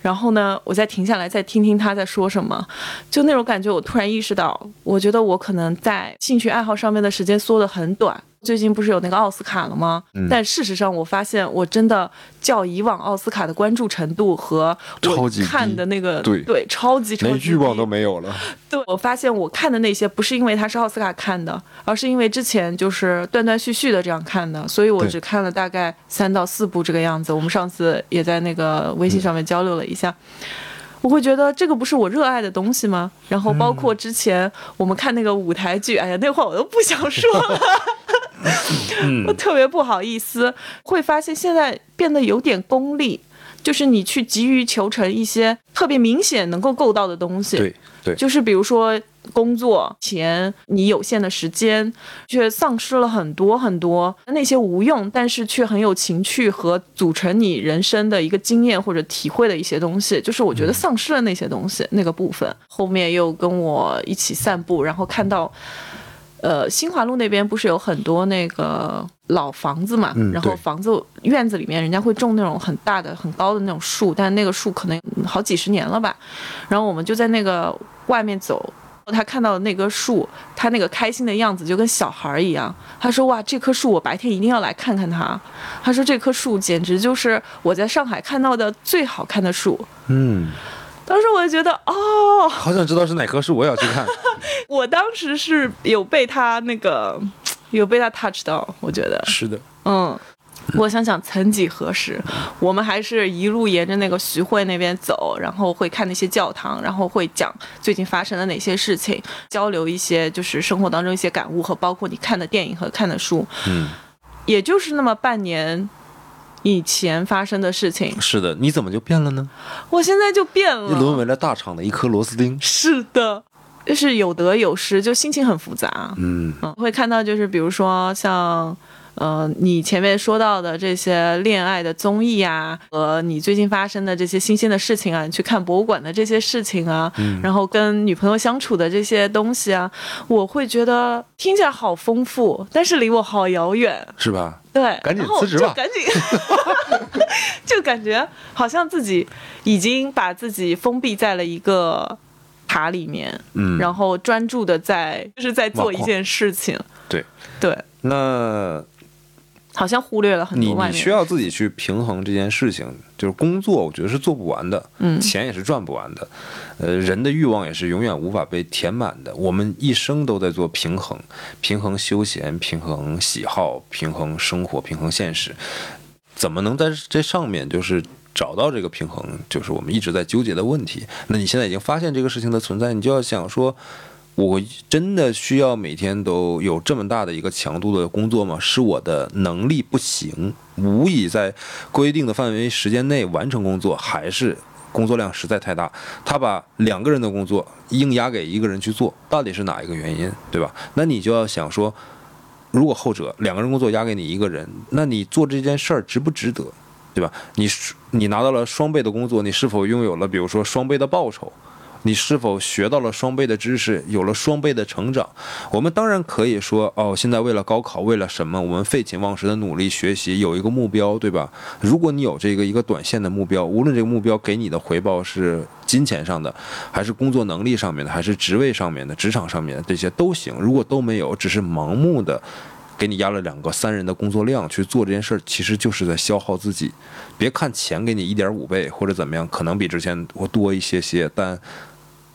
然后呢，我再停下来再听听他在说什么，就那种感觉，我突然意识到，我觉得我可能在兴趣爱好上面的时间缩得很短。最近不是有那个奥斯卡了吗？但事实上，我发现我真的较以往奥斯卡的关注程度和我超级看的那个对超级超级连欲望都没有了。对，我发现我看的那些不是因为它是奥斯卡看的，而是因为之前就是断断续续的这样看的，所以我只看了大概三到四部这个样子。我们上次也在那个微信上面交流了一下。我会觉得这个不是我热爱的东西吗？然后包括之前我们看那个舞台剧，哎呀，那话我都不想说了，我特别不好意思。会发现现在变得有点功利，就是你去急于求成一些特别明显能够够到的东西，对对，就是比如说工作、钱，你有限的时间，却丧失了很多很多那些无用，但是却很有情趣和组成你人生的一个经验或者体会的一些东西。就是我觉得丧失了那些东西，那个部分。后面又跟我一起散步，然后看到。呃，新华路那边不是有很多那个老房子嘛，嗯然后房子院子里面人家会种那种很大的、很高的那种树，但那个树可能好几十年了吧。然后我们就在那个外面走，他看到那棵树，他那个开心的样子就跟小孩儿一样。他说：“哇，这棵树我白天一定要来看看它。”他说：“这棵树简直就是我在上海看到的最好看的树。嗯，”当时我就觉得，哦，好想知道是哪棵树，我也要去看。我当时是有被他那个有被他 touch 到，我觉得，是的，嗯。我想想，曾几何时，我们还是一路沿着那个徐汇那边走，然后会看那些教堂，然后会讲最近发生了哪些事情，交流一些就是生活当中一些感悟和包括你看的电影和看的书，嗯，也就是那么半年以前发生的事情，是的，你怎么就变了呢？我现在就变你沦。为了大厂的一颗螺丝钉。是的，就是有得有失，就心情很复杂。嗯嗯，会看到就是比如说像。呃，你前面说到的这些恋爱的综艺啊，和你最近发生的这些新鲜的事情啊，你去看博物馆的这些事情啊，然后跟女朋友相处的这些东西啊，我会觉得听起来好丰富，但是离我好遥远。是吧？对，赶紧然后辞职吧。就赶紧，就感觉好像自己已经把自己封闭在了一个塔里面，嗯，然后专注的在就是在做一件事情，对，对，那好像忽略了很多外面。你需要自己去平衡这件事情，就是工作，我觉得是做不完的，嗯钱也是赚不完的，呃，人的欲望也是永远无法被填满的。我们一生都在做平衡，平衡休闲，平衡喜好，平衡生活，平衡现实。怎么能在这上面就是找到这个平衡，就是我们一直在纠结的问题。那你现在已经发现这个事情的存在，你就要想说。我真的需要每天都有这么大的一个强度的工作吗？是我的能力不行，无以在规定的范围时间内完成工作，还是工作量实在太大？他把两个人的工作硬压给一个人去做，到底是哪一个原因，对吧？那你就要想说，如果后者两个人工作压给你一个人，那你做这件事儿值不值得，对吧？你你拿到了双倍的工作，你是否拥有了比如说双倍的报酬？你是否学到了双倍的知识，有了双倍的成长？我们当然可以说，哦，现在为了高考，为了什么，我们废寝忘食的努力学习，有一个目标，对吧？如果你有这个一个短线的目标，无论这个目标给你的回报是金钱上的，还是工作能力上面的，还是职位上面的、职场上面的，这些都行。如果都没有，只是盲目的。给你压了两个三人的工作量去做这件事儿，其实就是在消耗自己。别看钱给你一点五倍或者怎么样，可能比之前我多一些些，但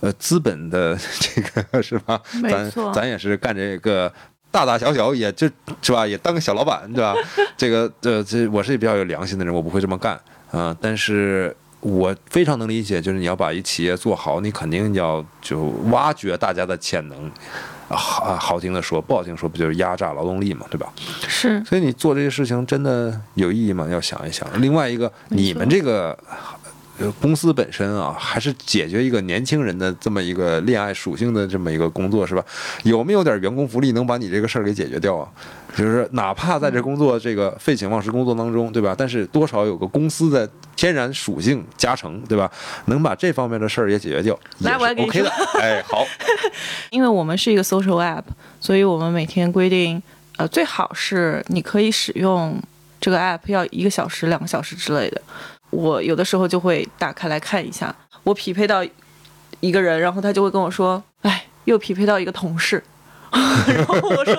呃，资本的 这个是吧？咱咱也是干这个大大小小，也就是吧，也当个小老板，对吧？这个这这，我是比较有良心的人，我不会这么干啊。但是我非常能理解，就是你要把一企业做好，你肯定要就挖掘大家的潜能。好好听的说，不好听说，不就是压榨劳动力嘛，对吧？是。所以你做这些事情真的有意义吗？要想一想。另外一个，你们这个公司本身啊，还是解决一个年轻人的这么一个恋爱属性的这么一个工作，是吧？有没有点员工福利能把你这个事儿给解决掉啊？就是哪怕在这工作这个废寝忘食工作当中，对吧？但是多少有个公司的天然属性加成，对吧？能把这方面的事儿也解决掉，来，我给你 OK 的。哎，好。因为我们是一个 social app，所以我们每天规定，呃，最好是你可以使用这个 app 要一个小时、两个小时之类的。我有的时候就会打开来看一下，我匹配到一个人，然后他就会跟我说：“哎，又匹配到一个同事。” 然后我说：“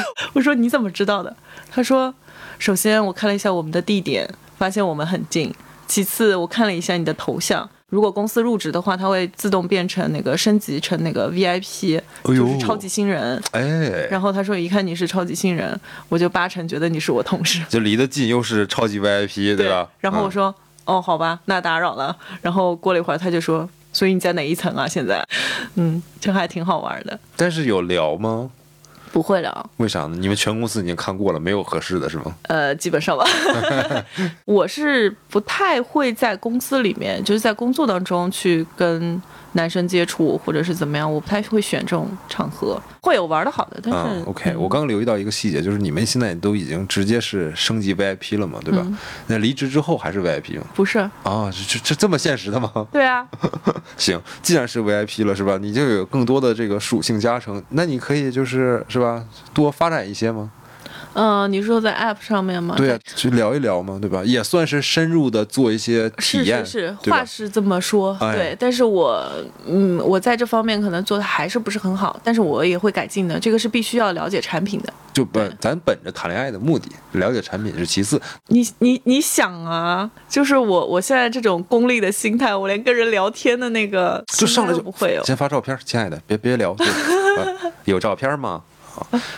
我说你怎么知道的？”他说：“首先我看了一下我们的地点，发现我们很近；其次我看了一下你的头像，如果公司入职的话，它会自动变成那个升级成那个 VIP，就是超级新人。哎，然后他说一看你是超级新人，我就八成觉得你是我同事，就离得近又是超级 VIP，对吧？然后我说哦，好吧，那打扰了。然后过了一会儿，他就说。”所以你在哪一层啊？现在，嗯，这还挺好玩的。但是有聊吗？不会聊。为啥呢？你们全公司已经看过了，没有合适的是吗？呃，基本上吧。我是不太会在公司里面，就是在工作当中去跟。男生接触或者是怎么样，我不太会选这种场合，会有玩的好的，但是 OK。我刚留意到一个细节，就是你们现在都已经直接是升级 VIP 了嘛，对吧？那离职之后还是 VIP 吗？不是啊，这这这么现实的吗？对啊。行，既然是 VIP 了，是吧？你就有更多的这个属性加成，那你可以就是是吧，多发展一些吗？嗯，你说在 App 上面吗？对啊，去聊一聊嘛，对吧？也算是深入的做一些体验。是是是，话是这么说，对。但是我，嗯，我在这方面可能做的还是不是很好，但是我也会改进的。这个是必须要了解产品的。就本咱本着谈恋爱的目的，了解产品是其次。你你你想啊，就是我我现在这种功利的心态，我连跟人聊天的那个就上来就不会。先发照片，亲爱的，别别聊，有照片吗？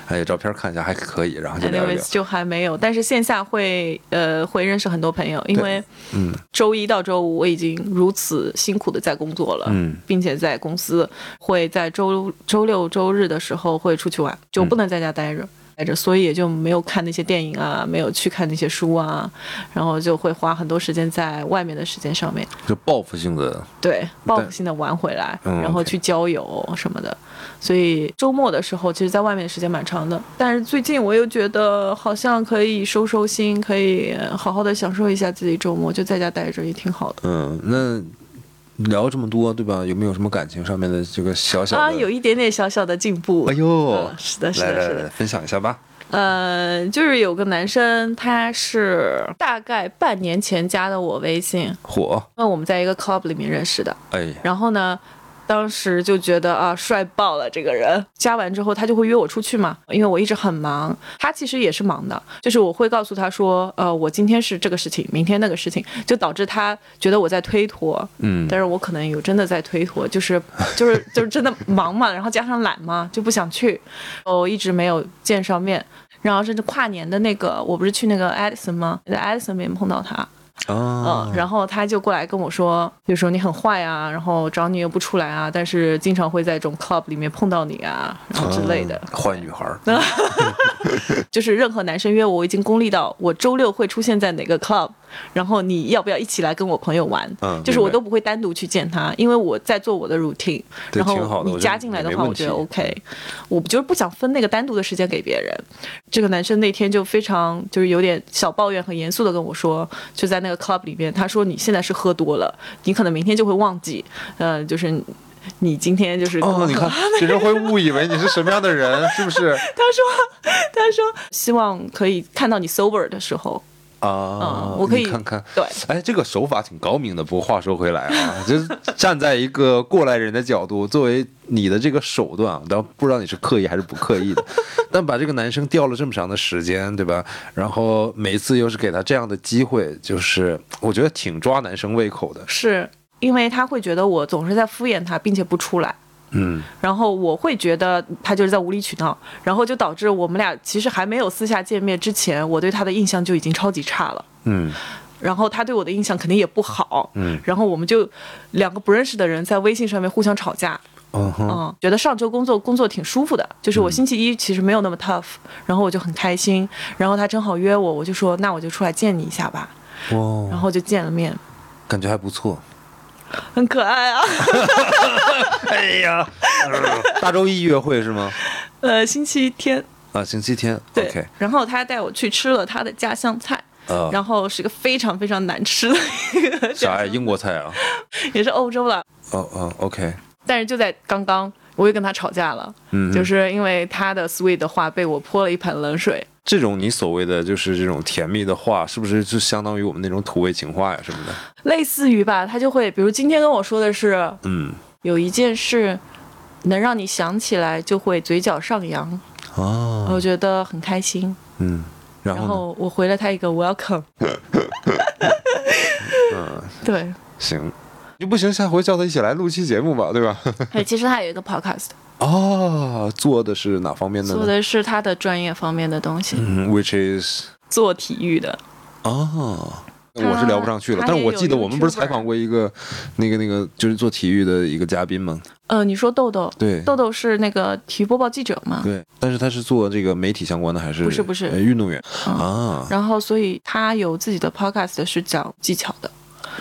还有照片看一下还可以，然后就聊聊。就还没有，但是线下会呃会认识很多朋友，因为嗯周一到周五我已经如此辛苦的在工作了，嗯，并且在公司会在周周六周日的时候会出去玩，就不能在家待着。待着，所以也就没有看那些电影啊，没有去看那些书啊，然后就会花很多时间在外面的时间上面，就报复性的，对，报复性的玩回来，然后去郊游什么的。所以周末的时候，其实在外面的时间蛮长的。但是最近我又觉得好像可以收收心，可以好好的享受一下自己周末，就在家待着也挺好的。嗯，那。聊这么多，对吧？有没有什么感情上面的这个小小的？啊，有一点点小小的进步。哎呦，是的，是的，是的，分享一下吧。呃，就是有个男生，他是大概半年前加的我微信，火。那我们在一个 club 里面认识的。哎，然后呢？当时就觉得啊，帅爆了这个人。加完之后，他就会约我出去嘛，因为我一直很忙。他其实也是忙的，就是我会告诉他说，呃，我今天是这个事情，明天那个事情，就导致他觉得我在推脱。嗯，但是我可能有真的在推脱，就是就是就是真的忙嘛，然后加上懒嘛，就不想去。我一直没有见上面，然后甚至跨年的那个，我不是去那个 Edison 吗？在 Edison 里面碰到他。嗯，然后他就过来跟我说，就说你很坏啊，然后找你又不出来啊，但是经常会在这种 club 里面碰到你啊，然后之类的。坏女孩。就是任何男生约我，我已经功利到我周六会出现在哪个 club，然后你要不要一起来跟我朋友玩？嗯就是我都不会单独去见他，因为我在做我的 routine。然对挺好后你加进来的话，我觉得 OK。我就是不想分那个单独的时间给别人。这个男生那天就非常就是有点小抱怨，很严肃的跟我说，就在那个 club 里面，他说你现在是喝多了，你可能明天就会忘记，嗯、就是你今天就是哦，你看，别人会误以为你是什么样的人，是不是？他说他说希望可以看到你 sober 的时候，啊嗯，我可以看看，对哎，这个手法挺高明的。不过话说回来啊，就是站在一个过来人的角度，作为你的这个手段啊，但不知道你是刻意还是不刻意的，但把这个男生吊了这么长的时间，对吧？然后每一次又是给他这样的机会，就是我觉得挺抓男生胃口的。是因为他会觉得我总是在敷衍他，并且不出来。嗯，然后我会觉得他就是在无理取闹，然后就导致我们俩其实还没有私下见面之前，我对他的印象就已经超级差了。嗯。然后他对我的印象肯定也不好，嗯。然后我们就两个不认识的人在微信上面互相吵架，嗯哼，嗯，觉得上周工作工作挺舒服的，就是我星期一其实没有那么 tough，然后我就很开心，然后他正好约我，我就说那我就出来见你一下吧，然，后就见了面，感觉还不错。很可爱啊，哎呀，大周一约会是吗？呃，星期天啊，星期天。对 OK，然后他带我去吃了他的家乡菜。呃，然后是个非常非常难吃的一个啥呀？英国菜啊？也是欧洲了。哦哦，OK，但是就在刚刚，我又跟他吵架了，嗯，就是因为他的 sweet 的话被我泼了一盆冷水。这种你所谓的就是这种甜蜜的话，是不是就相当于我们那种土味情话呀什么的？类似于吧，他就会，比如今天跟我说的是嗯有一件事能让你想起来就会嘴角上扬，哦，我觉得很开心。嗯，然？后我回了他一个 welcome，嗯，对，行，你不行，下回叫他一起来录期节目吧，对吧？对，其实他有一个 podcast，哦，做的是哪方面的呢？做的是他的专业方面的东西，嗯，which is 做体育的。哦。我是聊不上去了，但是我记得我们不是采访过一个那个那个就是做体育的一个嘉宾吗？呃，你说豆豆，对豆豆是那个体育播报记者嘛？对，但是他是做这个媒体相关的还是不是不是呃运动员嗯啊？然后，所以他有自己的 podcast 是讲技巧的。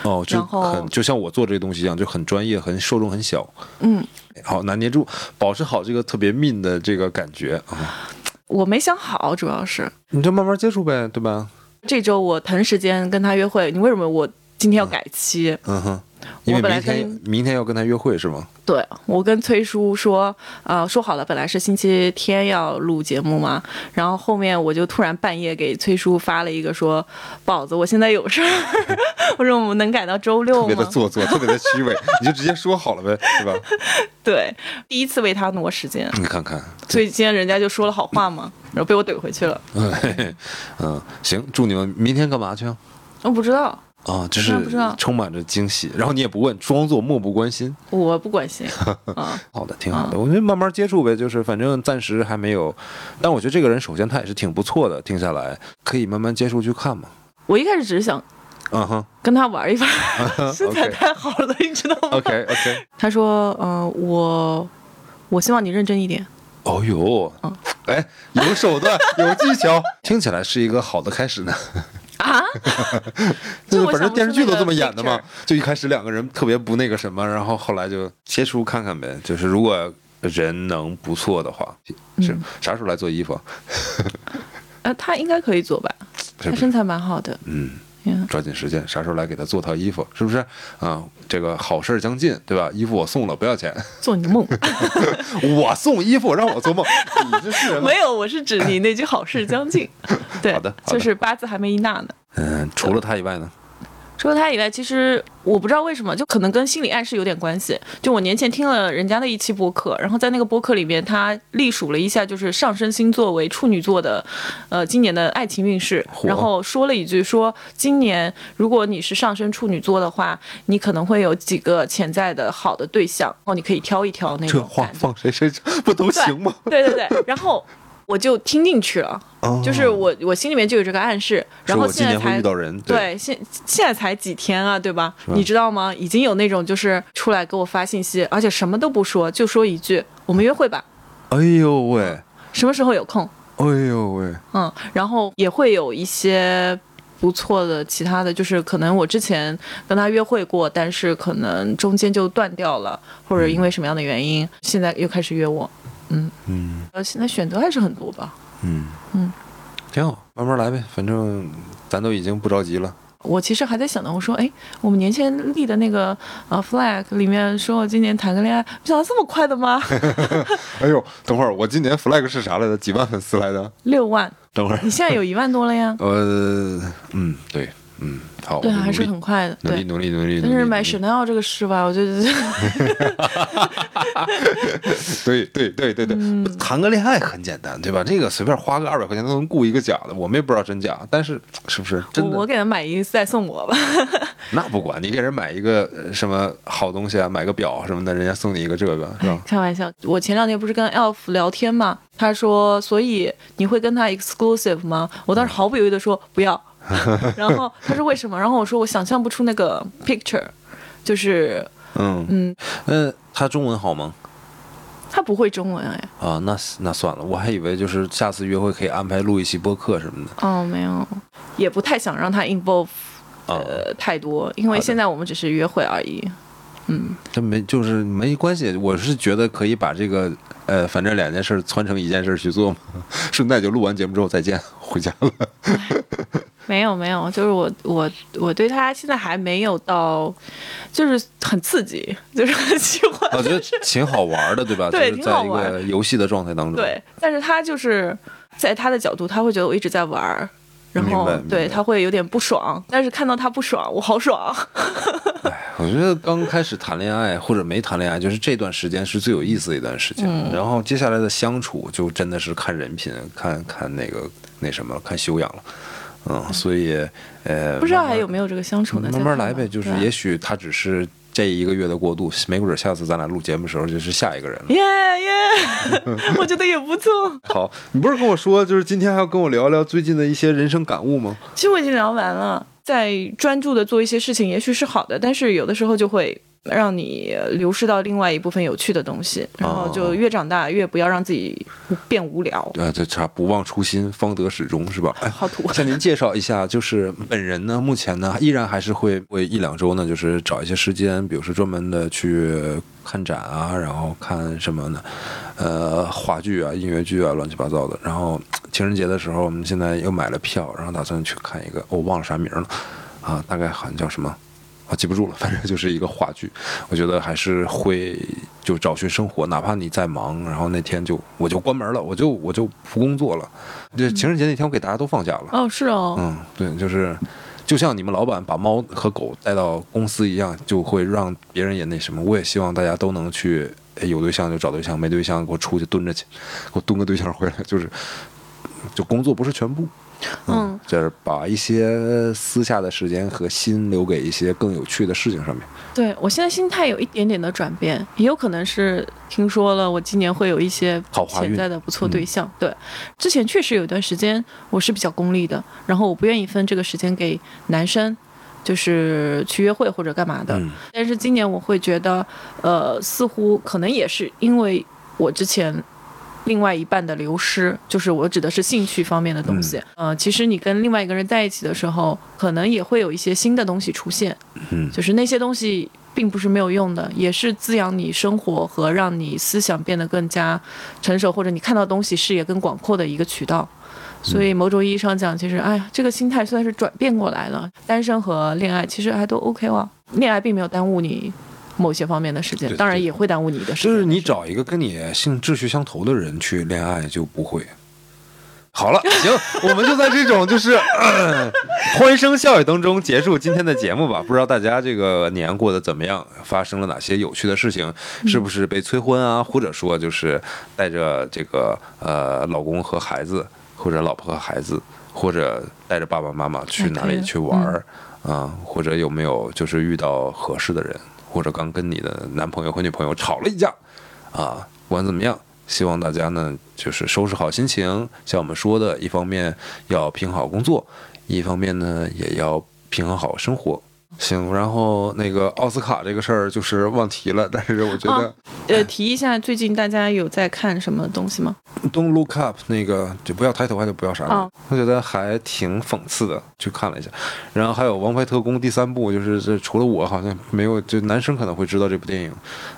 哦，就很就像我做这个东西一样，就很专业，很受众很小。嗯，好，拿捏住，保持好这个特别命的这个感觉啊，我没想好，主要是你就慢慢接触呗，对吧？这周我腾时间跟他约会。你为什么我今天要改期？嗯哼，因为明天明天要跟他约会是吗？对我跟崔叔说，呃，说好了，本来是星期天要录节目嘛，然后后面我就突然半夜给崔叔发了一个说，宝子，我现在有事儿，我说我们能改到周六吗特别的吗？做作，特别的虚伪，你就直接说好了呗，是吧？对，第一次为他挪时间，你看看，所以今天人家就说了好话嘛，然后被我怼回去了。嗯，行，祝你们明天干嘛去啊？我不知道，啊，就是充满着惊喜，然后你也不问，装作漠不关心。我不关心。啊，好的，挺好的，我觉得慢慢接触呗，就是反正暂时还没有，但我觉得这个人首先他也是挺不错的，听下来可以慢慢接触去看嘛。我一开始只是想嗯哼跟他玩一玩，身材太好了，你知道吗？OK OK，他说，嗯、我我希望你认真一点。哦呦，哎，有手段，有技巧，听起来是一个好的开始呢。啊？就是就我想不反正电视剧都这么演的嘛就一开始两个人特别不那个什么，然后后来就接触看看呗。就是如果人能不错的话，是嗯啥时候来做衣服 啊？呃，他应该可以做吧？他身材蛮好的。嗯，嗯，抓紧时间，啥时候来给他做套衣服？是不是？啊，这个好事儿将近，对吧？衣服我送了，不要钱。做你的梦。我送衣服让我做梦，你这是？没有，我是指你那句好事将近。对，好的好的就是八字还没一纳呢。嗯，除了他以外呢？除了他以外，其实我不知道为什么，就可能跟心理暗示有点关系。就我年前听了人家的一期播客，然后在那个播客里面，他历数了一下，就是上升星座为处女座的，呃，今年的爱情运势，然后说了一句说，今年如果你是上升处女座的话，你可能会有几个潜在的好的对象，然后你可以挑一挑那这种这。话放谁身上不都行吗？对对对，然后我就听进去了，哦就是我我心里面就有这个暗示，然后现在才遇到人，对，现现在才几天啊，对吧？吧你知道吗？已经有那种就是出来给我发信息，而且什么都不说，就说一句“我们约会吧哎呦喂，”，什么时候有空？哎呦喂，嗯，然后也会有一些不错的其他的就是可能我之前跟他约会过，但是可能中间就断掉了，或者因为什么样的原因，现在又开始约我。嗯嗯呃，现在选择还是很多吧。嗯嗯，挺好，慢慢来呗，反正咱都已经不着急了。我其实还在想呢，我说，哎，我们年前立的那个呃 flag 里面说我今年谈个恋爱，没想到这么快的吗？哎呦，等会儿我今年 flag 是啥来着？几万粉丝来的？六万，等会儿，你现在有一万多了呀？呃，嗯，对，嗯，好，对啊，还是很快的，努力对。努力努力。但是买 Chanel 这个事吧，我觉得 对对对对对，嗯谈个恋爱很简单，对吧？这个随便花个二百块钱都能雇一个假的，我们也不知道真假，但是是不是真的？我我给他买一个再送我吧。那不管你给人买一个呃什么好东西啊，买个表什么的，人家送你一个这个，是吧？开玩笑，我前两天不是跟 Elf 聊天嘛，他说，所以你会跟他 exclusive 吗？我当时毫不犹豫的说不要，然后他说为什么？然后我说我想象不出那个 picture，就是嗯嗯，嗯，他中文好吗？他不会中文哎，啊，那那算了，我还以为就是下次约会可以安排录一期播客什么的。哦没有，也不太想让他 involve 啊，呃太多，因为现在我们只是约会而已。嗯，这没就是没关系，我是觉得可以把这个呃，反正两件事儿串成一件事去做嘛，顺带就录完节目之后再见，回家了。没有没有，就是我我我对他现在还没有到，就是很刺激，就是很喜欢。我觉得挺好玩的，对吧？对就是在一个游戏的状态当中。对，但是他就是在他的角度，他会觉得我一直在玩，然后对他会有点不爽，但是看到他不爽，我好爽。我觉得刚开始谈恋爱或者没谈恋爱，就是这段时间是最有意思的一段时间。嗯然后接下来的相处就真的是看人品，看看那个那什么了，看修养了。嗯，所以呃，不知道还有没有这个相处的？慢慢来呗，就是也许他只是这一个月的过渡，没准下次咱俩录节目的时候就是下一个人了。耶耶，我觉得也不错。好，你不是跟我说，就是今天还要跟我聊聊最近的一些人生感悟吗？其实我已经聊完了，在专注的做一些事情，也许是好的，但是有的时候就会让你流失到另外一部分有趣的东西，然后就越长大越不要让自己变无聊。啊，这啥不忘初心，方得始终，是吧？哎，好土。向您介绍一下，就是本人呢，目前呢依然还是会为一两周呢，就是找一些时间，比如说专门的去看展啊，然后看什么呢？呃，话剧啊、音乐剧啊，乱七八糟的。然后情人节的时候，我们现在又买了票，然后打算去看一个，我忘了啥名了，啊，大概好像叫什么。啊，记不住了，反正就是一个话剧，我觉得还是会就找寻生活，哪怕你再忙，然后那天就我就关门了，我就我就不工作了。这情人节那天我给大家都放假了，哦，是哦，嗯，对，就是就像你们老板把猫和狗带到公司一样，就会让别人也那什么。我也希望大家都能去，哎有对象就找对象，没对象给我出去蹲着去，给我蹲个对象回来，就是就工作不是全部。嗯，就是把一些私下的时间和心留给一些更有趣的事情上面。对我现在心态有一点点的转变，也有可能是听说了我今年会有一些潜在的不错对象。对，之前确实有一段时间我是比较功利的，然后我不愿意分这个时间给男生。就是去约会或者干嘛的，嗯但是今年我会觉得，呃，似乎可能也是因为我之前另外一半的流失，就是我指的是兴趣方面的东西。呃，其实你跟另外一个人在一起的时候，可能也会有一些新的东西出现，嗯就是那些东西并不是没有用的，也是滋养你生活和让你思想变得更加成熟，或者你看到东西视野更广阔的一个渠道。所以某种意义上讲，其实哎呀，这个心态算是转变过来了。单身和恋爱其实还都 OK 了，恋爱并没有耽误你某些方面的时间，当然也会耽误你的时间。就是你找一个跟你性志趣相投的人去恋爱就不会。好了，行，我们就在这种就是、呃欢声笑语当中结束今天的节目吧。不知道大家这个年过得怎么样？发生了哪些有趣的事情？是不是被催婚啊？或者说就是带着这个呃老公和孩子，或者老婆和孩子，或者带着爸爸妈妈去哪里去玩儿啊？或者有没有就是遇到合适的人，或者刚跟你的男朋友和女朋友吵了一架啊？不管怎么样。希望大家呢，就是收拾好心情，像我们说的，一方面要平衡好工作，一方面呢也要平衡好生活。行，然后那个奥斯卡这个事儿就是忘提了，但是我觉得哦呃，提一下，最近大家有在看什么东西吗？Don't Look Up 那个就不要抬头，还就不要啥的，哦我觉得还挺讽刺的，去看了一下。然后还有《王牌特工》第三部，就是这除了我好像没有，就男生可能会知道这部电影，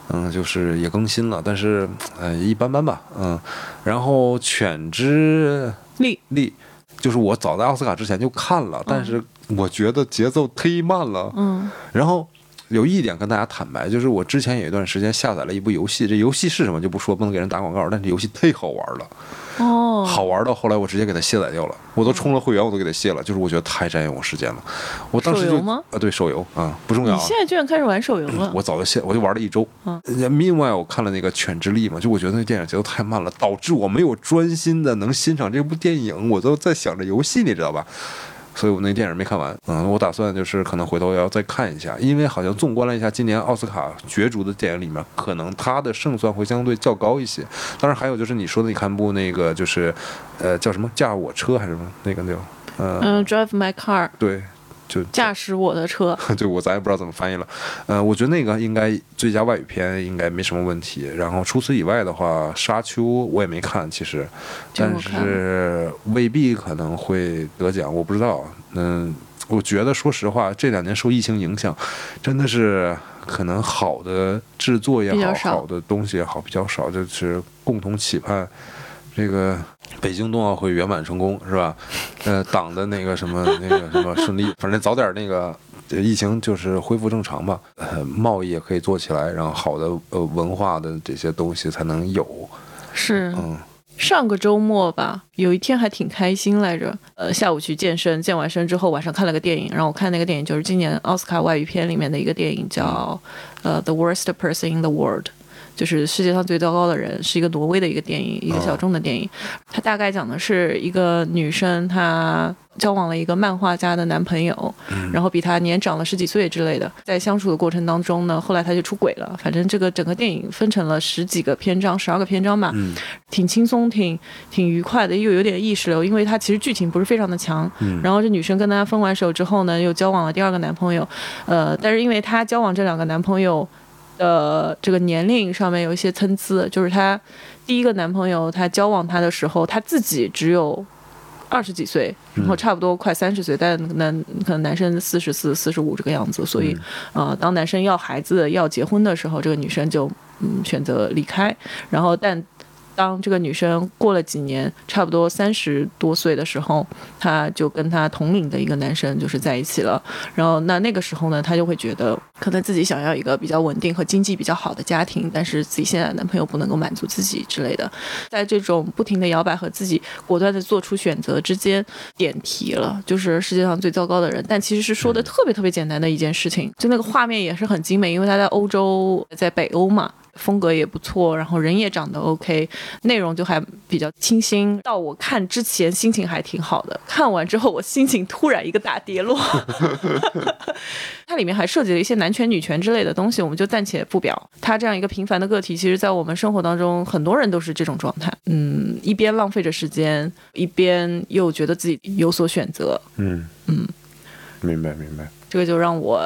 嗯，就是也更新了，但是呃一般般吧，嗯。然后《犬之力力》就是我早在奥斯卡之前就看了，但是我觉得节奏忒慢了，嗯然后有一点跟大家坦白，就是我之前有一段时间下载了一部游戏，这游戏是什么就不说，不能给人打广告，但这游戏忒好玩了，哦，好玩到后来我直接给它卸载掉了，我都充了会员，我都给它卸了，就是我觉得太占用我时间了。我当时就手游吗啊，对手游啊，不重要啊。你现在居然开始玩手游了？我早就卸，我就玩了一周。嗯另外我看了那个《犬之力》嘛，就我觉得那电影节奏太慢了，导致我没有专心的能欣赏这部电影，我都在想着游戏，你知道吧？所以我那电影没看完，嗯，我打算就是可能回头要再看一下，因为好像纵观了一下今年奥斯卡角逐的电影里面，可能他的胜算会相对较高一些。当然还有就是你说的，你看部那个就是，呃，叫什么？驾我车还是什么？那个叫，呃，嗯，Drive My Car，对，就驾驶我的车。对我咱也不知道怎么翻译了，呃，我觉得那个应该最佳外语片应该没什么问题。然后除此以外的话，《沙丘》我也没看，其实，但是未必可能会得奖，我不知道。嗯，我觉得说实话，这两年受疫情影响，真的是可能好的制作也好，好的东西也好比较少，就是共同期盼这个北京冬奥会圆满成功是吧？呃，党的那个什么 那个什么顺利，反正早点那个呃疫情就是恢复正常吧。呃，贸易也可以做起来，然后好的呃文化的这些东西才能有。是嗯上个周末吧，有一天还挺开心来着。呃，下午去健身，健完身之后晚上看了个电影，然后我看那个电影就是今年奥斯卡外语片里面的一个电影，叫呃《The Worst Person in the World》。就是世界上最糟糕的人，是一个挪威的一个电影，一个小众的电影。它大概讲的是一个女生，她交往了一个漫画家的男朋友，然后比她年长了十几岁之类的。在相处的过程当中呢，后来她就出轨了。反正这个整个电影分成了十几个篇章，十二个篇章吧。嗯挺轻松、挺挺愉快的，又有点意识流，因为它其实剧情不是非常的强。嗯然后这女生跟他分完手之后呢，又交往了第二个男朋友，呃，但是因为她交往这两个男朋友的这个年龄上面有一些参差，就是她第一个男朋友她交往她的时候，她自己只有。二十几岁，然后差不多快三十岁，但男可能男生四十四、四十五这个样子，所以，呃，当男生要孩子、要结婚的时候，这个女生就嗯选择离开，然后但当这个女生过了几年，差不多三十多岁的时候，她就跟她同龄的一个男生就是在一起了。然后那那个时候呢，她就会觉得可能自己想要一个比较稳定和经济比较好的家庭，但是自己现在的男朋友不能够满足自己之类的。在这种不停的摇摆和自己果断的做出选择之间，点题了，就是世界上最糟糕的人。但其实是说的特别特别简单的一件事情，就那个画面也是很精美，因为他在欧洲，在北欧嘛。风格也不错，然后人也长得 OK，内容就还比较清新。到我看之前心情还挺好的，看完之后我心情突然一个大跌落。它里面还涉及了一些男权、女权之类的东西，我们就暂且不表。他这样一个平凡的个体，其实在我们生活当中，很多人都是这种状态。嗯，一边浪费着时间，一边又觉得自己有所选择，嗯嗯，明白明白。这个就让我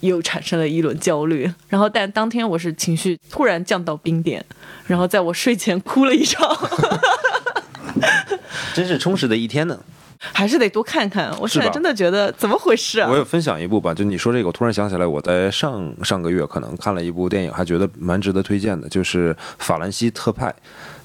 又产生了一轮焦虑。然后，但当天我是情绪突然降到冰点，然后在我睡前哭了一场。真是充实的一天呢。还是得多看看。我现在真的觉得怎么回事啊我？也分享一部吧，就你说这个，我突然想起来，我在上上个月可能看了一部电影，还觉得蛮值得推荐的，就是法兰西特派，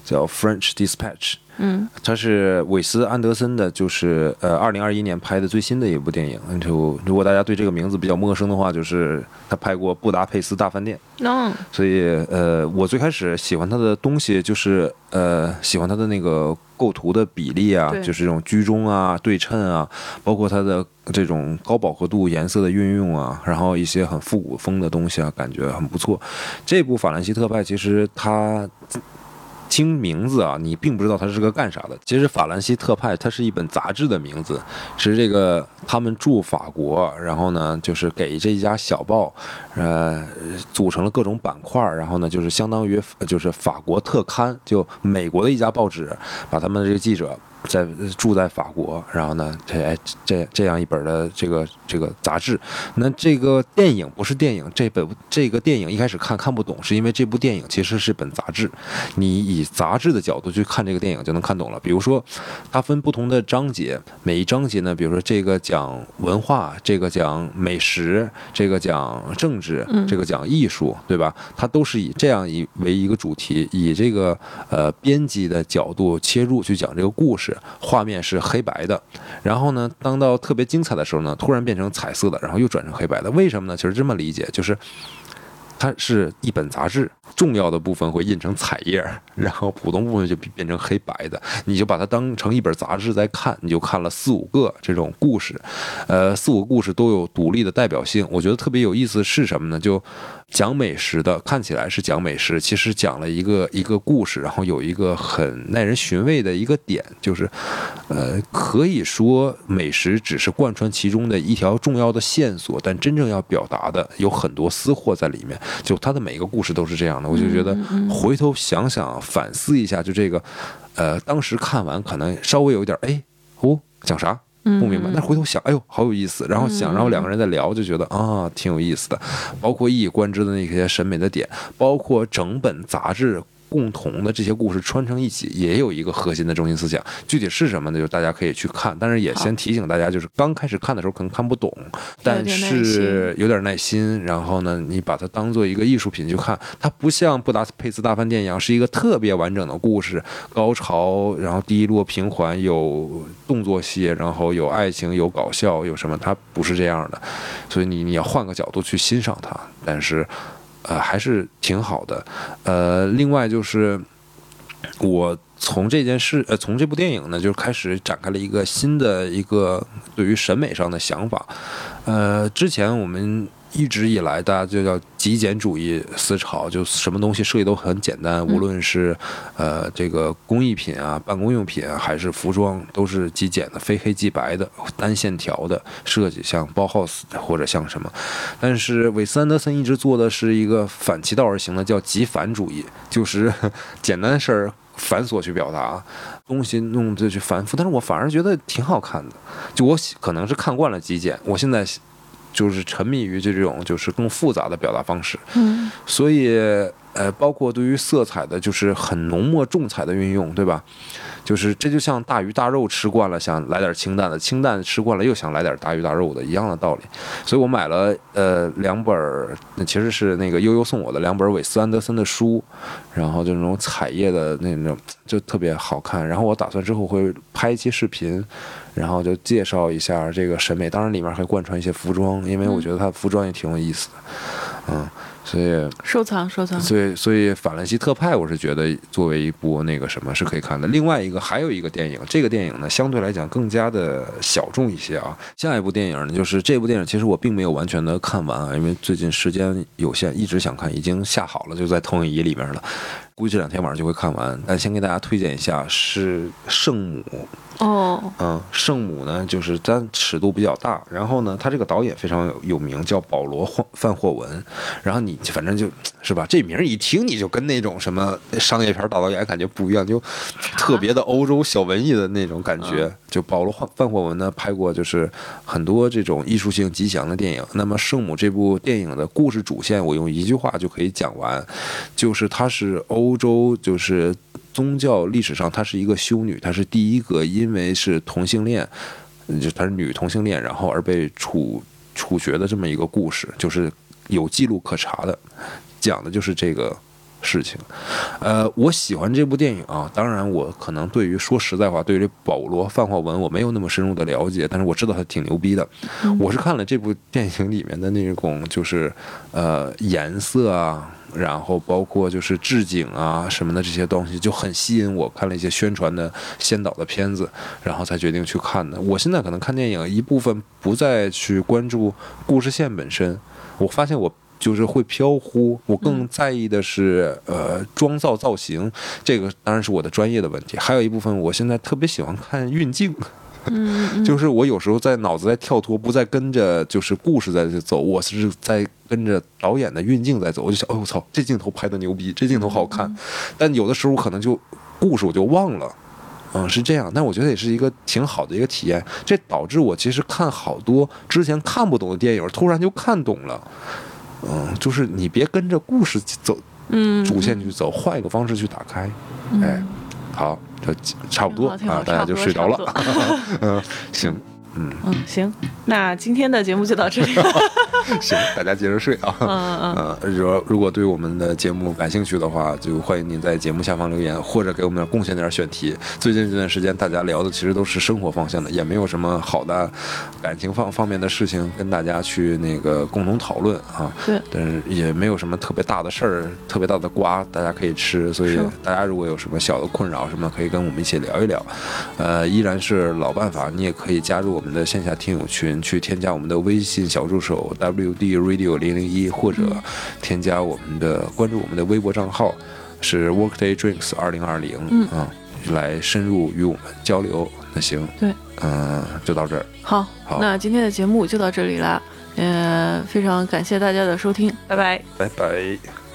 叫《French Dispatch》。嗯，它是韦斯安德森的，就是呃，二零二一年拍的最新的一部电影。就如果大家对这个名字比较陌生的话，就是他拍过《布达佩斯大饭店》。嗯所以呃，我最开始喜欢他的东西就是呃，喜欢他的那个构图的比例啊，就是这种居中啊、对称啊，包括他的这种高饱和度颜色的运用啊，然后一些很复古风的东西啊，感觉很不错。这部法兰西特派其实它。听名字啊，你并不知道它是个干啥的。其实法兰西特派它是一本杂志的名字，是这个他们驻法国，然后呢就是给这一家小报，呃，组成了各种板块，然后呢就是相当于就是法国特刊，就美国的一家报纸，把他们的这个记者。在住在法国，然后呢，这哎这这样一本的这个这个杂志。那这个电影不是电影，这本这个电影一开始看看不懂，是因为这部电影其实是本杂志。你以杂志的角度去看这个电影就能看懂了。比如说，它分不同的章节，每一章节呢，比如说这个讲文化，这个讲美食，这个讲政治，这个讲艺术，对吧？它都是以这样一为一个主题，以这个呃编辑的角度切入去讲这个故事。画面是黑白的，然后呢，当到特别精彩的时候呢，突然变成彩色的，然后又转成黑白的。为什么呢？其实这么理解，就是它是一本杂志。重要的部分会印成彩页，然后普通部分就变成黑白的。你就把它当成一本杂志在看，你就看了四五个这种故事，呃，四五个故事都有独立的代表性。我觉得特别有意思是什么呢？就讲美食的，看起来是讲美食，其实讲了一个一个故事，然后有一个很耐人寻味的一个点，就是呃，可以说美食只是贯穿其中的一条重要的线索，但真正要表达的有很多私货在里面。就它的每一个故事都是这样的。我就觉得，回头想想反思一下，就这个，呃，当时看完可能稍微有一点，哎，哦，讲啥不明白，但回头想，哎呦，好有意思。然后想，然后两个人在聊，就觉得啊，挺有意思的。包括一以贯之的那些审美的点，包括整本杂志。共同的这些故事穿成一起，也有一个核心的中心思想，具体是什么呢？就大家可以去看。但是也先提醒大家，就是刚开始看的时候可能看不懂，但是有点耐心。然后呢，你把它当做一个艺术品去看，它不像布达佩斯大饭店一样是一个特别完整的故事，高潮，然后低落平缓，有动作戏，然后有爱情，有搞笑，有什么？它不是这样的。所以你你要换个角度去欣赏它，但是。呃，还是挺好的。呃，另外就是我从这件事，呃，从这部电影呢，就开始展开了一个新的一个对于审美上的想法。呃，之前我们。一直以来，大家就叫极简主义思潮，就什么东西设计都很简单，无论是呃这个工艺品啊、办公用品啊，还是服装，都是极简的、非黑即白的、单线条的设计，像包 house 或者像什么。但是韦斯安德森一直做的是一个反其道而行的，叫极繁主义，就是 简单的事儿繁琐去表达，东西弄的去繁复。但是我反而觉得挺好看的，就我可能是看惯了极简，我现在。就是沉迷于这种就是更复杂的表达方式，嗯，所以呃，包括对于色彩的，就是很浓墨重彩的运用，对吧？就是这就像大鱼大肉吃惯了，想来点清淡的；清淡吃惯了，又想来点大鱼大肉的一样的道理。所以我买了呃两本，那其实是那个悠悠送我的两本韦斯安德森的书，然后就那种彩页的那种，就特别好看。然后我打算之后会拍一期视频。然后就介绍一下这个审美，当然里面还贯穿一些服装，因为我觉得它服装也挺有意思的，嗯，所以收藏收藏。所以所以法兰西特派，我是觉得作为一部那个什么是可以看的。另外一个还有一个电影，这个电影呢相对来讲更加的小众一些啊。下一部电影呢就是这部电影，其实我并没有完全的看完啊，因为最近时间有限，一直想看，已经下好了，就在投影仪里面了，估计这两天晚上就会看完。但先给大家推荐一下是《圣母》。哦，嗯，圣母呢，就是咱尺度比较大，然后呢，他这个导演非常有有名，叫保罗·范霍文，然后你反正就是吧，这名一听你就跟那种什么商业片大导演感觉不一样，就特别的欧洲小文艺的那种感觉。就保罗·范霍文呢，拍过就是很多这种艺术性极强的电影。那么圣母这部电影的故事主线，我用一句话就可以讲完，就是它是欧洲就是。宗教历史上，她是一个修女，她是第一个因为是同性恋，就她是女同性恋，然后而被处处决的这么一个故事，就是有记录可查的，讲的就是这个事情。呃，我喜欢这部电影啊，当然我可能对于说实在话，对于保罗范霍文我没有那么深入的了解，但是我知道他挺牛逼的。我是看了这部电影里面的那种，就是呃颜色啊。然后包括就是置景啊什么的这些东西就很吸引我，看了一些宣传的先导的片子，然后才决定去看的。我现在可能看电影一部分不再去关注故事线本身，我发现我就是会飘忽，我更在意的是呃妆造造型，这个当然是我的专业的问题。还有一部分我现在特别喜欢看运镜。嗯，就是我有时候在脑子在跳脱，不再跟着就是故事在走，我是在跟着导演的运镜在走。我就想，哦，我操，这镜头拍的牛逼，这镜头好看。但有的时候可能就故事我就忘了，嗯，是这样，但我觉得也是一个挺好的一个体验。这导致我其实看好多之前看不懂的电影，突然就看懂了。嗯，就是你别跟着故事走，嗯，主线去走，换一个方式去打开。哎，好，这差不多啊，大家就睡着了。嗯，行。嗯嗯，行，那今天的节目就到这里。行，大家接着睡啊。嗯嗯嗯。如如果对我们的节目感兴趣的话，就欢迎您在节目下方留言，或者给我们贡献点选题。最近这段时间，大家聊的其实都是生活方向的，也没有什么好的感情方方面的事情跟大家去那个共同讨论啊。对。但是也没有什么特别大的事儿，特别大的瓜，大家可以吃。所以大家如果有什么小的困扰什么，可以跟我们一起聊一聊。呃，依然是老办法，你也可以加入我们。我们的线下听友群去添加我们的微信小助手 WD Radio 零零一，或者添加我们的关注我们的微博账号是 Workday Drinks 二零二零啊，来深入与我们交流。那行，对，嗯，就到这儿。好，好，那今天的节目就到这里了，嗯，非常感谢大家的收听，拜拜，拜拜。